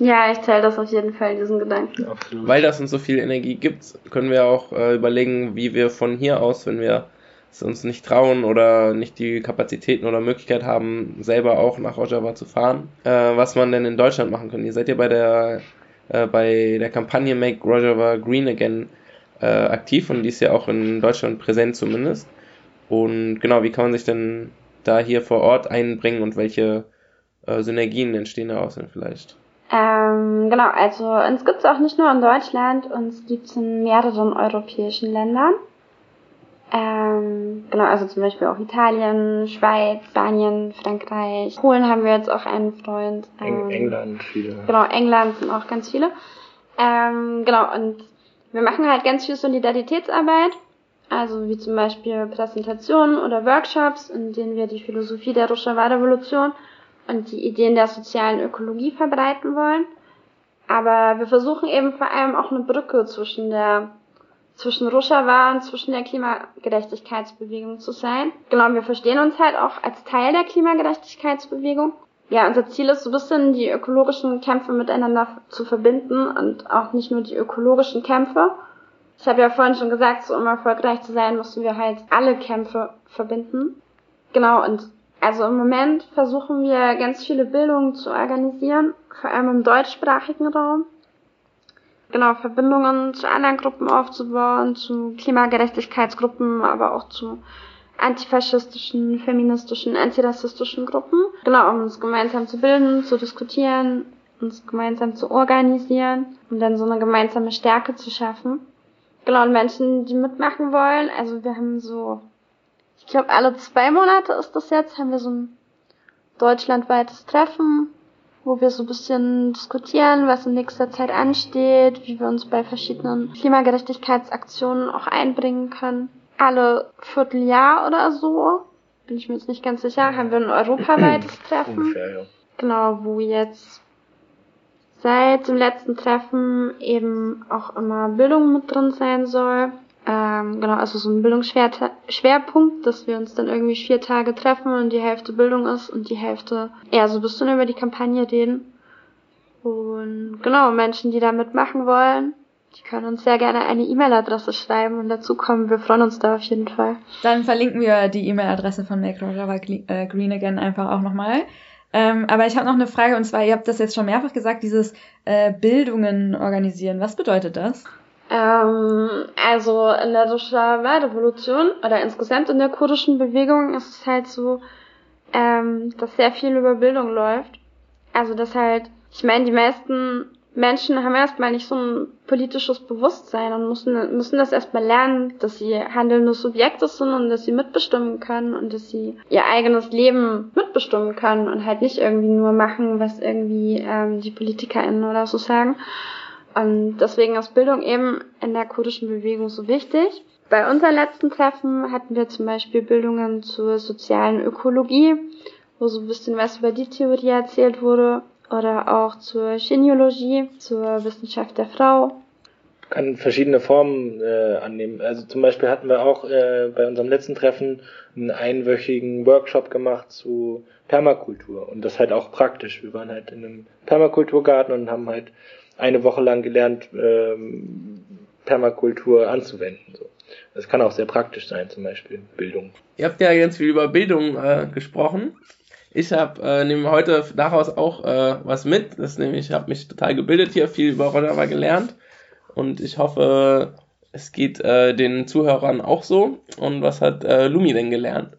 Ja, ich teile das auf jeden Fall, diesen Gedanken. Absolut. Weil das uns so viel Energie gibt, können wir auch äh, überlegen, wie wir von hier aus, wenn wir es uns nicht trauen oder nicht die Kapazitäten oder Möglichkeit haben, selber auch nach Rojava zu fahren, äh, was man denn in Deutschland machen kann. Ihr seid ja bei der, äh, bei der Kampagne Make Rojava Green Again äh, aktiv und die ist ja auch in Deutschland präsent zumindest. Und genau, wie kann man sich denn da hier vor Ort einbringen und welche äh, Synergien entstehen daraus denn vielleicht? Ähm, genau, also uns gibt es auch nicht nur in Deutschland, uns gibt es in mehreren europäischen Ländern. Ähm, genau, also zum Beispiel auch Italien, Schweiz, Spanien, Frankreich. Polen haben wir jetzt auch einen Freund. Ähm, England viele. Genau, England sind auch ganz viele. Ähm, genau, und wir machen halt ganz viel Solidaritätsarbeit. Also wie zum Beispiel Präsentationen oder Workshops, in denen wir die Philosophie der Rojava-Revolution und die Ideen der sozialen Ökologie verbreiten wollen. Aber wir versuchen eben vor allem auch eine Brücke zwischen der zwischen Rojava und zwischen der Klimagerechtigkeitsbewegung zu sein. Genau, wir verstehen uns halt auch als Teil der Klimagerechtigkeitsbewegung. Ja, unser Ziel ist so ein bisschen, die ökologischen Kämpfe miteinander zu verbinden und auch nicht nur die ökologischen Kämpfe. Ich habe ja vorhin schon gesagt, so um erfolgreich zu sein, müssen wir halt alle Kämpfe verbinden. Genau, und also im Moment versuchen wir ganz viele Bildungen zu organisieren, vor allem im deutschsprachigen Raum. Genau, Verbindungen zu anderen Gruppen aufzubauen, zu Klimagerechtigkeitsgruppen, aber auch zu antifaschistischen, feministischen, antirassistischen Gruppen. Genau, um uns gemeinsam zu bilden, zu diskutieren, uns gemeinsam zu organisieren, um dann so eine gemeinsame Stärke zu schaffen. Genau, und Menschen, die mitmachen wollen, also wir haben so ich glaube, alle zwei Monate ist das jetzt, haben wir so ein deutschlandweites Treffen, wo wir so ein bisschen diskutieren, was in nächster Zeit ansteht, wie wir uns bei verschiedenen Klimagerechtigkeitsaktionen auch einbringen können. Alle Vierteljahr oder so, bin ich mir jetzt nicht ganz sicher, haben wir ein europaweites Treffen. Ungefähr, ja. Genau, wo jetzt seit dem letzten Treffen eben auch immer Bildung mit drin sein soll. Ähm, genau, also so ein Bildungsschwerpunkt, dass wir uns dann irgendwie vier Tage treffen und die Hälfte Bildung ist und die Hälfte eher so ein bisschen über die Kampagne reden. Und genau, Menschen, die da mitmachen wollen, die können uns sehr gerne eine E-Mail-Adresse schreiben und dazu kommen. Wir freuen uns da auf jeden Fall. Dann verlinken wir die E-Mail-Adresse von Make Java äh, Green Again einfach auch nochmal. Ähm, aber ich habe noch eine Frage und zwar, ihr habt das jetzt schon mehrfach gesagt, dieses äh, Bildungen organisieren. Was bedeutet das? Ähm, also in der Rojava-Revolution oder insgesamt in der kurdischen Bewegung ist es halt so, ähm, dass sehr viel über Bildung läuft. Also dass halt, ich meine, die meisten Menschen haben erstmal nicht so ein politisches Bewusstsein und müssen, müssen das erstmal lernen, dass sie handelnde Subjekte sind und dass sie mitbestimmen können und dass sie ihr eigenes Leben mitbestimmen können und halt nicht irgendwie nur machen, was irgendwie ähm, die PolitikerInnen oder so sagen. Und deswegen ist Bildung eben in der kurdischen Bewegung so wichtig. Bei unserem letzten Treffen hatten wir zum Beispiel Bildungen zur sozialen Ökologie, wo so ein bisschen was über die Theorie erzählt wurde oder auch zur Genealogie, zur Wissenschaft der Frau. Kann verschiedene Formen äh, annehmen. Also zum Beispiel hatten wir auch äh, bei unserem letzten Treffen einen einwöchigen Workshop gemacht zu Permakultur und das halt auch praktisch. Wir waren halt in einem Permakulturgarten und haben halt eine Woche lang gelernt, ähm, Permakultur anzuwenden. So. Das kann auch sehr praktisch sein, zum Beispiel Bildung. Ihr habt ja ganz viel über Bildung äh, gesprochen. Ich habe äh, nehme heute daraus auch äh, was mit. Das nämlich, ich habe mich total gebildet hier, viel über Rojava gelernt. Und ich hoffe, es geht äh, den Zuhörern auch so. Und was hat äh, Lumi denn gelernt?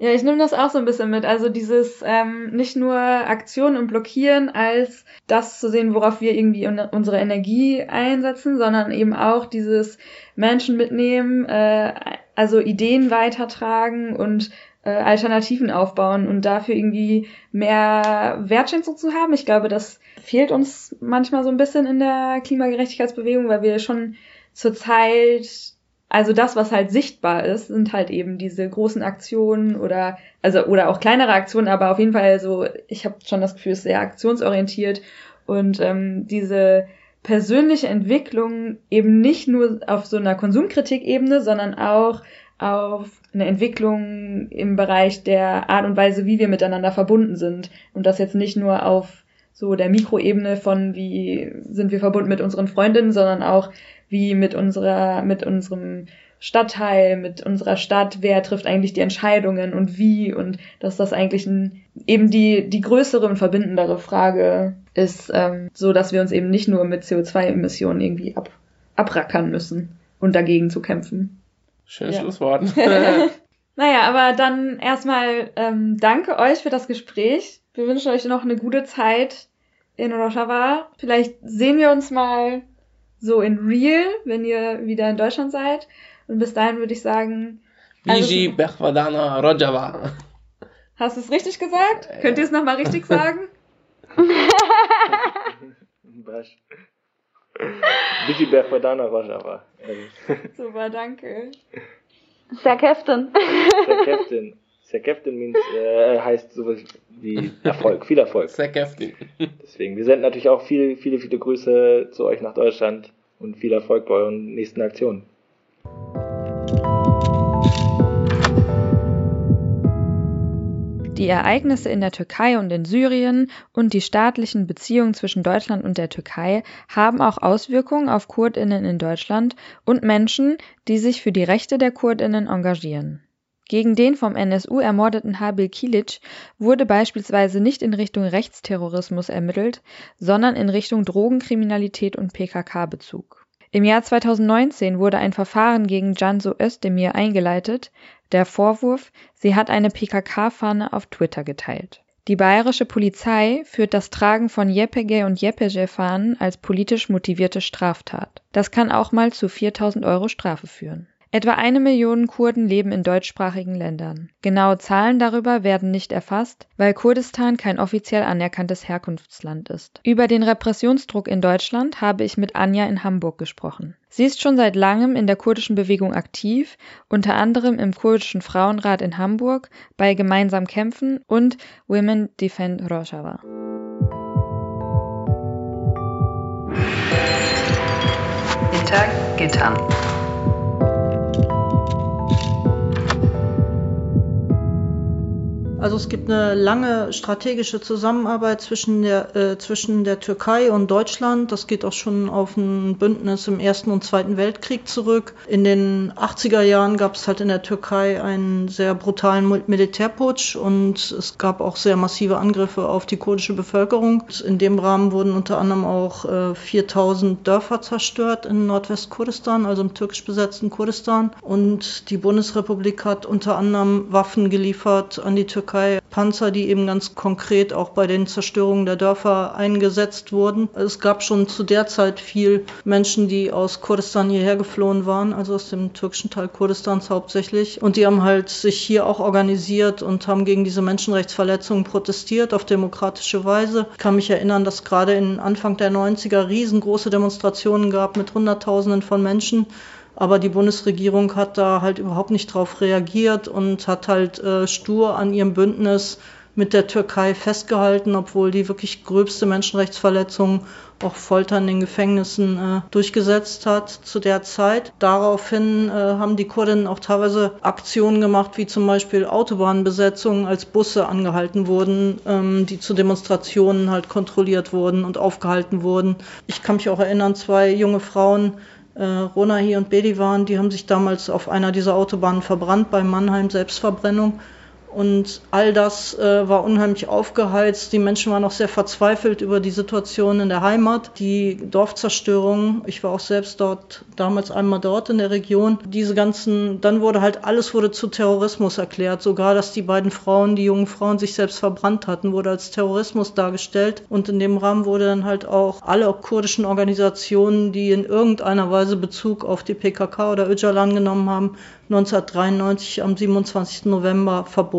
Ja, ich nehme das auch so ein bisschen mit. Also dieses ähm, nicht nur Aktionen und Blockieren als das zu sehen, worauf wir irgendwie unsere Energie einsetzen, sondern eben auch dieses Menschen mitnehmen, äh, also Ideen weitertragen und äh, Alternativen aufbauen und dafür irgendwie mehr Wertschätzung zu haben. Ich glaube, das fehlt uns manchmal so ein bisschen in der Klimagerechtigkeitsbewegung, weil wir schon zurzeit also das, was halt sichtbar ist, sind halt eben diese großen Aktionen oder also oder auch kleinere Aktionen, aber auf jeden Fall so, ich habe schon das Gefühl, es ist sehr aktionsorientiert und ähm, diese persönliche Entwicklung eben nicht nur auf so einer Konsumkritikebene, sondern auch auf eine Entwicklung im Bereich der Art und Weise, wie wir miteinander verbunden sind. Und das jetzt nicht nur auf so der Mikroebene von wie sind wir verbunden mit unseren Freundinnen, sondern auch wie mit unserer, mit unserem Stadtteil, mit unserer Stadt, wer trifft eigentlich die Entscheidungen und wie und dass das eigentlich ein, eben die, die größere und verbindendere Frage ist, ähm, so dass wir uns eben nicht nur mit CO2-Emissionen irgendwie ab, abrackern müssen und dagegen zu kämpfen. Schönes ja. Schlusswort. naja, aber dann erstmal ähm, danke euch für das Gespräch. Wir wünschen euch noch eine gute Zeit in Rojava. Vielleicht sehen wir uns mal so in real, wenn ihr wieder in Deutschland seid. Und bis dahin würde ich sagen. Vigi Bechvadana Rojava. Hast du es richtig gesagt? Äh, Könnt ihr es nochmal richtig sagen? Vigi Bechvadana Rojava. Super, danke. Sehr Captain. Sehr Captain. Sehr Captain means, äh, heißt sowas wie Erfolg, viel Erfolg. Sehr Captain. Deswegen, wir senden natürlich auch viele, viele, viele Grüße zu euch nach Deutschland und viel Erfolg bei euren nächsten Aktionen. Die Ereignisse in der Türkei und in Syrien und die staatlichen Beziehungen zwischen Deutschland und der Türkei haben auch Auswirkungen auf Kurdinnen in Deutschland und Menschen, die sich für die Rechte der Kurdinnen engagieren. Gegen den vom NSU ermordeten Habil Kilic wurde beispielsweise nicht in Richtung Rechtsterrorismus ermittelt, sondern in Richtung Drogenkriminalität und PKK-Bezug. Im Jahr 2019 wurde ein Verfahren gegen Cansu Özdemir eingeleitet, der Vorwurf, sie hat eine PKK-Fahne auf Twitter geteilt. Die bayerische Polizei führt das Tragen von YPG und YPG-Fahnen als politisch motivierte Straftat. Das kann auch mal zu 4000 Euro Strafe führen. Etwa eine Million Kurden leben in deutschsprachigen Ländern. Genaue Zahlen darüber werden nicht erfasst, weil Kurdistan kein offiziell anerkanntes Herkunftsland ist. Über den Repressionsdruck in Deutschland habe ich mit Anja in Hamburg gesprochen. Sie ist schon seit langem in der kurdischen Bewegung aktiv, unter anderem im kurdischen Frauenrat in Hamburg, bei Gemeinsam kämpfen und Women Defend Rojava. Intag Gittern Also es gibt eine lange strategische Zusammenarbeit zwischen der, äh, zwischen der Türkei und Deutschland. Das geht auch schon auf ein Bündnis im Ersten und Zweiten Weltkrieg zurück. In den 80er Jahren gab es halt in der Türkei einen sehr brutalen Militärputsch und es gab auch sehr massive Angriffe auf die kurdische Bevölkerung. In dem Rahmen wurden unter anderem auch äh, 4000 Dörfer zerstört in Nordwestkurdistan, also im türkisch besetzten Kurdistan. Und die Bundesrepublik hat unter anderem Waffen geliefert an die Türkei Türkei Panzer, die eben ganz konkret auch bei den Zerstörungen der Dörfer eingesetzt wurden. Es gab schon zu der Zeit viel Menschen, die aus Kurdistan hierher geflohen waren, also aus dem türkischen Teil Kurdistans hauptsächlich. Und die haben halt sich hier auch organisiert und haben gegen diese Menschenrechtsverletzungen protestiert auf demokratische Weise. Ich kann mich erinnern, dass gerade in Anfang der 90er riesengroße Demonstrationen gab mit Hunderttausenden von Menschen aber die Bundesregierung hat da halt überhaupt nicht drauf reagiert und hat halt äh, stur an ihrem Bündnis mit der Türkei festgehalten, obwohl die wirklich gröbste Menschenrechtsverletzungen, auch Folter in den Gefängnissen äh, durchgesetzt hat zu der Zeit. Daraufhin äh, haben die Kurdinnen auch teilweise Aktionen gemacht, wie zum Beispiel Autobahnbesetzungen, als Busse angehalten wurden, ähm, die zu Demonstrationen halt kontrolliert wurden und aufgehalten wurden. Ich kann mich auch erinnern, zwei junge Frauen, äh, Ronahi und Bedivan, die haben sich damals auf einer dieser Autobahnen verbrannt bei Mannheim Selbstverbrennung. Und all das äh, war unheimlich aufgeheizt. Die Menschen waren auch sehr verzweifelt über die Situation in der Heimat, die Dorfzerstörung. Ich war auch selbst dort, damals einmal dort in der Region. Diese ganzen, dann wurde halt alles wurde zu Terrorismus erklärt. Sogar, dass die beiden Frauen, die jungen Frauen sich selbst verbrannt hatten, wurde als Terrorismus dargestellt. Und in dem Rahmen wurde dann halt auch alle kurdischen Organisationen, die in irgendeiner Weise Bezug auf die PKK oder Öcalan genommen haben, 1993 am 27. November verboten.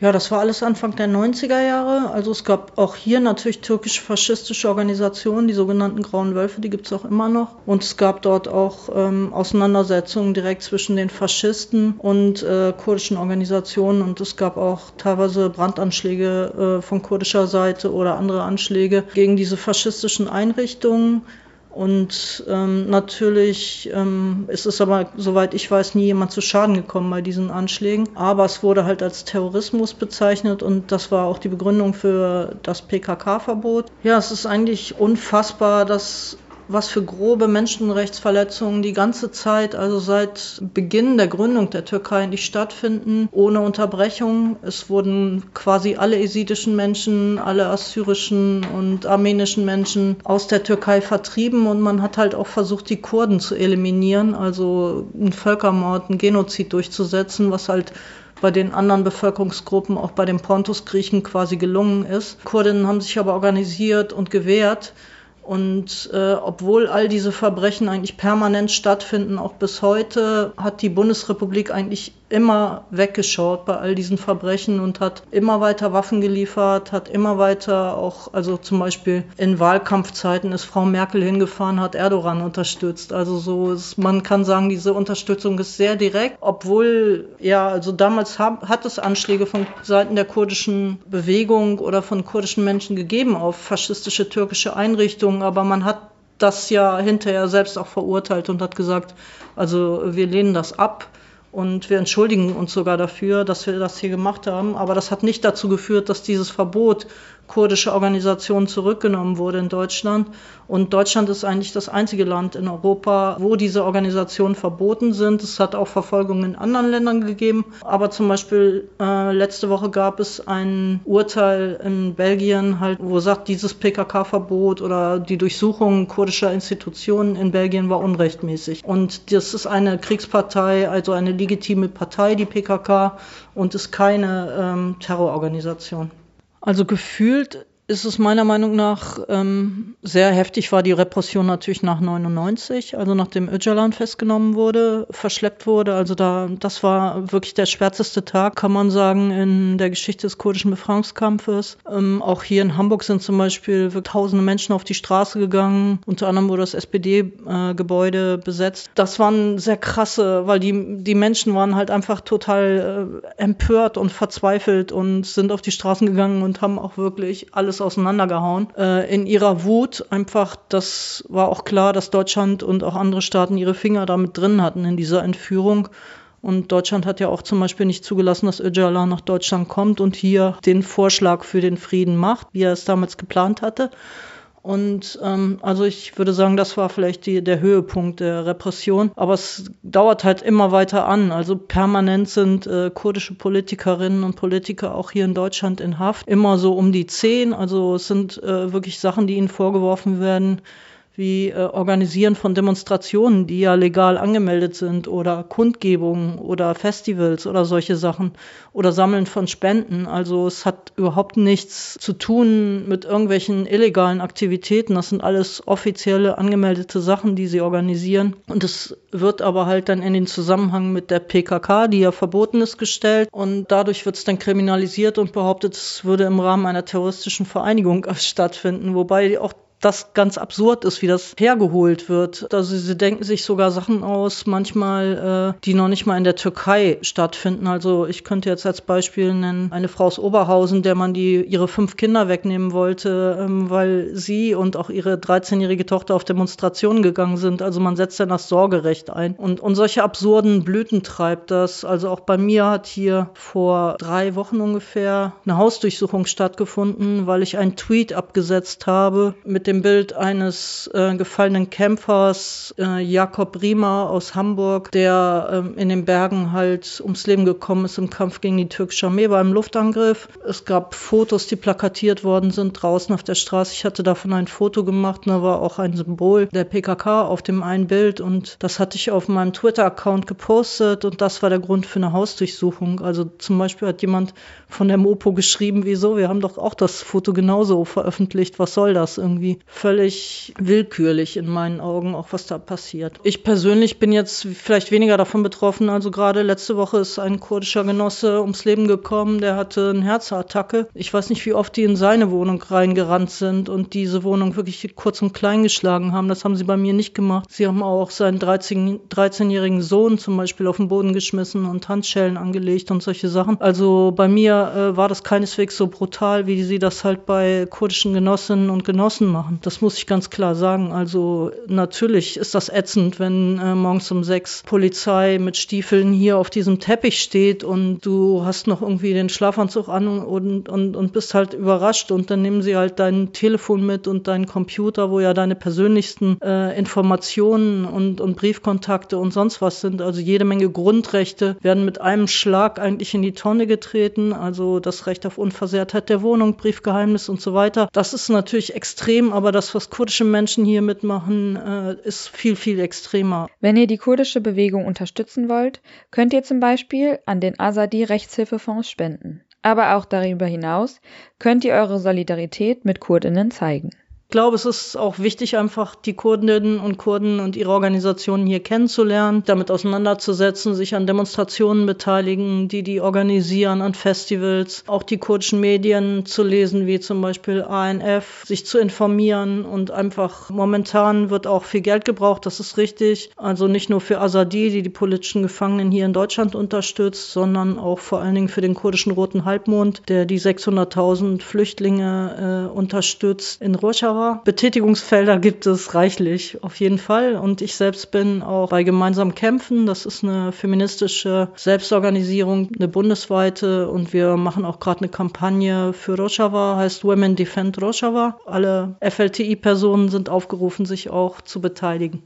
Ja, das war alles Anfang der 90er Jahre. Also es gab auch hier natürlich türkisch-faschistische Organisationen, die sogenannten Grauen Wölfe, die gibt es auch immer noch. Und es gab dort auch ähm, Auseinandersetzungen direkt zwischen den Faschisten und äh, kurdischen Organisationen. Und es gab auch teilweise Brandanschläge äh, von kurdischer Seite oder andere Anschläge gegen diese faschistischen Einrichtungen. Und ähm, natürlich ähm, ist es aber, soweit ich weiß, nie jemand zu Schaden gekommen bei diesen Anschlägen. Aber es wurde halt als Terrorismus bezeichnet und das war auch die Begründung für das PKK-Verbot. Ja, es ist eigentlich unfassbar, dass was für grobe Menschenrechtsverletzungen die ganze Zeit, also seit Beginn der Gründung der Türkei nicht stattfinden, ohne Unterbrechung. Es wurden quasi alle esidischen Menschen, alle assyrischen und armenischen Menschen aus der Türkei vertrieben und man hat halt auch versucht, die Kurden zu eliminieren, also einen Völkermord, einen Genozid durchzusetzen, was halt bei den anderen Bevölkerungsgruppen, auch bei den Pontus-Griechen quasi gelungen ist. Kurdinnen haben sich aber organisiert und gewehrt. Und äh, obwohl all diese Verbrechen eigentlich permanent stattfinden, auch bis heute, hat die Bundesrepublik eigentlich immer weggeschaut bei all diesen Verbrechen und hat immer weiter Waffen geliefert, hat immer weiter auch, also zum Beispiel in Wahlkampfzeiten ist Frau Merkel hingefahren, hat Erdogan unterstützt. Also so, ist, man kann sagen, diese Unterstützung ist sehr direkt, obwohl, ja, also damals hab, hat es Anschläge von Seiten der kurdischen Bewegung oder von kurdischen Menschen gegeben auf faschistische türkische Einrichtungen, aber man hat das ja hinterher selbst auch verurteilt und hat gesagt, also wir lehnen das ab. Und wir entschuldigen uns sogar dafür, dass wir das hier gemacht haben. Aber das hat nicht dazu geführt, dass dieses Verbot kurdische Organisationen zurückgenommen wurde in Deutschland. Und Deutschland ist eigentlich das einzige Land in Europa, wo diese Organisationen verboten sind. Es hat auch Verfolgungen in anderen Ländern gegeben. Aber zum Beispiel äh, letzte Woche gab es ein Urteil in Belgien, halt, wo sagt, dieses PKK-Verbot oder die Durchsuchung kurdischer Institutionen in Belgien war unrechtmäßig. Und das ist eine Kriegspartei, also eine legitime Partei, die PKK, und ist keine ähm, Terrororganisation. Also gefühlt ist es meiner Meinung nach ähm, sehr heftig war die Repression natürlich nach 99, also nachdem Öcalan festgenommen wurde, verschleppt wurde. Also da, das war wirklich der schwärzeste Tag, kann man sagen, in der Geschichte des kurdischen Befreiungskampfes. Ähm, auch hier in Hamburg sind zum Beispiel tausende Menschen auf die Straße gegangen. Unter anderem wurde das SPD-Gebäude äh, besetzt. Das waren sehr krasse, weil die, die Menschen waren halt einfach total äh, empört und verzweifelt und sind auf die Straßen gegangen und haben auch wirklich alles auseinandergehauen. Äh, in ihrer Wut einfach, das war auch klar, dass Deutschland und auch andere Staaten ihre Finger damit drin hatten in dieser Entführung. Und Deutschland hat ja auch zum Beispiel nicht zugelassen, dass Öcalan nach Deutschland kommt und hier den Vorschlag für den Frieden macht, wie er es damals geplant hatte. Und ähm, also ich würde sagen, das war vielleicht die, der Höhepunkt der Repression. Aber es dauert halt immer weiter an. Also permanent sind äh, kurdische Politikerinnen und Politiker auch hier in Deutschland in Haft. Immer so um die zehn. Also es sind äh, wirklich Sachen, die ihnen vorgeworfen werden wie äh, Organisieren von Demonstrationen, die ja legal angemeldet sind, oder Kundgebungen oder Festivals oder solche Sachen oder Sammeln von Spenden. Also es hat überhaupt nichts zu tun mit irgendwelchen illegalen Aktivitäten. Das sind alles offizielle angemeldete Sachen, die sie organisieren. Und es wird aber halt dann in den Zusammenhang mit der PKK, die ja verboten ist, gestellt. Und dadurch wird es dann kriminalisiert und behauptet, es würde im Rahmen einer terroristischen Vereinigung stattfinden. Wobei auch das ganz absurd ist, wie das hergeholt wird. Also sie denken sich sogar Sachen aus, manchmal, äh, die noch nicht mal in der Türkei stattfinden. Also ich könnte jetzt als Beispiel nennen eine Frau aus Oberhausen, der man die ihre fünf Kinder wegnehmen wollte, ähm, weil sie und auch ihre 13-jährige Tochter auf Demonstrationen gegangen sind. Also man setzt dann das Sorgerecht ein. Und, und solche absurden Blüten treibt das. Also auch bei mir hat hier vor drei Wochen ungefähr eine Hausdurchsuchung stattgefunden, weil ich einen Tweet abgesetzt habe mit dem Bild eines äh, gefallenen Kämpfers, äh, Jakob Riemer aus Hamburg, der äh, in den Bergen halt ums Leben gekommen ist im Kampf gegen die türkische Armee beim Luftangriff. Es gab Fotos, die plakatiert worden sind draußen auf der Straße. Ich hatte davon ein Foto gemacht, da war auch ein Symbol der PKK auf dem einen Bild und das hatte ich auf meinem Twitter-Account gepostet und das war der Grund für eine Hausdurchsuchung. Also zum Beispiel hat jemand von der Mopo geschrieben, wieso, wir haben doch auch das Foto genauso veröffentlicht, was soll das irgendwie? Völlig willkürlich in meinen Augen, auch was da passiert. Ich persönlich bin jetzt vielleicht weniger davon betroffen. Also gerade letzte Woche ist ein kurdischer Genosse ums Leben gekommen, der hatte eine Herzattacke. Ich weiß nicht, wie oft die in seine Wohnung reingerannt sind und diese Wohnung wirklich kurz und klein geschlagen haben. Das haben sie bei mir nicht gemacht. Sie haben auch seinen 13, 13-jährigen Sohn zum Beispiel auf den Boden geschmissen und Handschellen angelegt und solche Sachen. Also bei mir äh, war das keineswegs so brutal, wie sie das halt bei kurdischen Genossinnen und Genossen machen machen. Das muss ich ganz klar sagen. Also natürlich ist das ätzend, wenn äh, morgens um sechs Polizei mit Stiefeln hier auf diesem Teppich steht und du hast noch irgendwie den Schlafanzug an und, und, und bist halt überrascht und dann nehmen sie halt dein Telefon mit und deinen Computer, wo ja deine persönlichsten äh, Informationen und, und Briefkontakte und sonst was sind. Also jede Menge Grundrechte werden mit einem Schlag eigentlich in die Tonne getreten. Also das Recht auf Unversehrtheit der Wohnung, Briefgeheimnis und so weiter. Das ist natürlich extrem, aber das, was kurdische Menschen hier mitmachen, äh, ist viel, viel extremer. Wenn ihr die kurdische Bewegung unterstützen wollt, könnt ihr zum Beispiel an den Azadi Rechtshilfefonds spenden. Aber auch darüber hinaus könnt ihr eure Solidarität mit Kurdinnen zeigen. Ich glaube, es ist auch wichtig, einfach die Kurdinnen und Kurden und ihre Organisationen hier kennenzulernen, damit auseinanderzusetzen, sich an Demonstrationen beteiligen, die die organisieren, an Festivals, auch die kurdischen Medien zu lesen, wie zum Beispiel ANF, sich zu informieren und einfach momentan wird auch viel Geld gebraucht, das ist richtig. Also nicht nur für Azadi, die die politischen Gefangenen hier in Deutschland unterstützt, sondern auch vor allen Dingen für den kurdischen Roten Halbmond, der die 600.000 Flüchtlinge äh, unterstützt in Rojava Betätigungsfelder gibt es reichlich, auf jeden Fall. Und ich selbst bin auch bei Gemeinsam Kämpfen. Das ist eine feministische Selbstorganisierung, eine bundesweite. Und wir machen auch gerade eine Kampagne für Rojava, heißt Women Defend Rojava. Alle FLTI-Personen sind aufgerufen, sich auch zu beteiligen.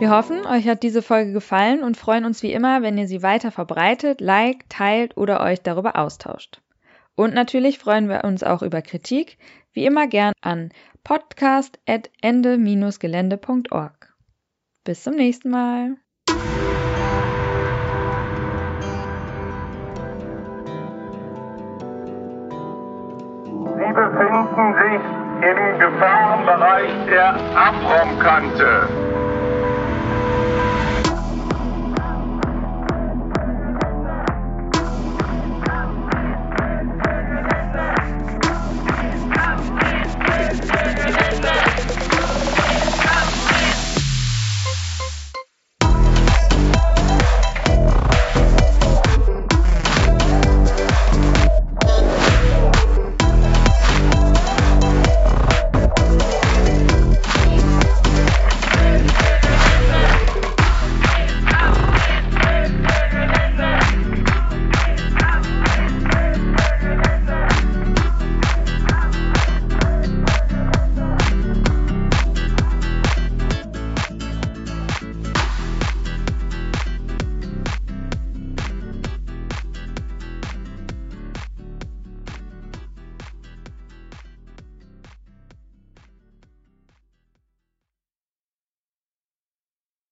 Wir hoffen, euch hat diese Folge gefallen und freuen uns wie immer, wenn ihr sie weiter verbreitet, liked, teilt oder euch darüber austauscht. Und natürlich freuen wir uns auch über Kritik, wie immer gern an podcast.ende-gelände.org. Bis zum nächsten Mal. Sie befinden sich im Gefahrenbereich der Abraumkante.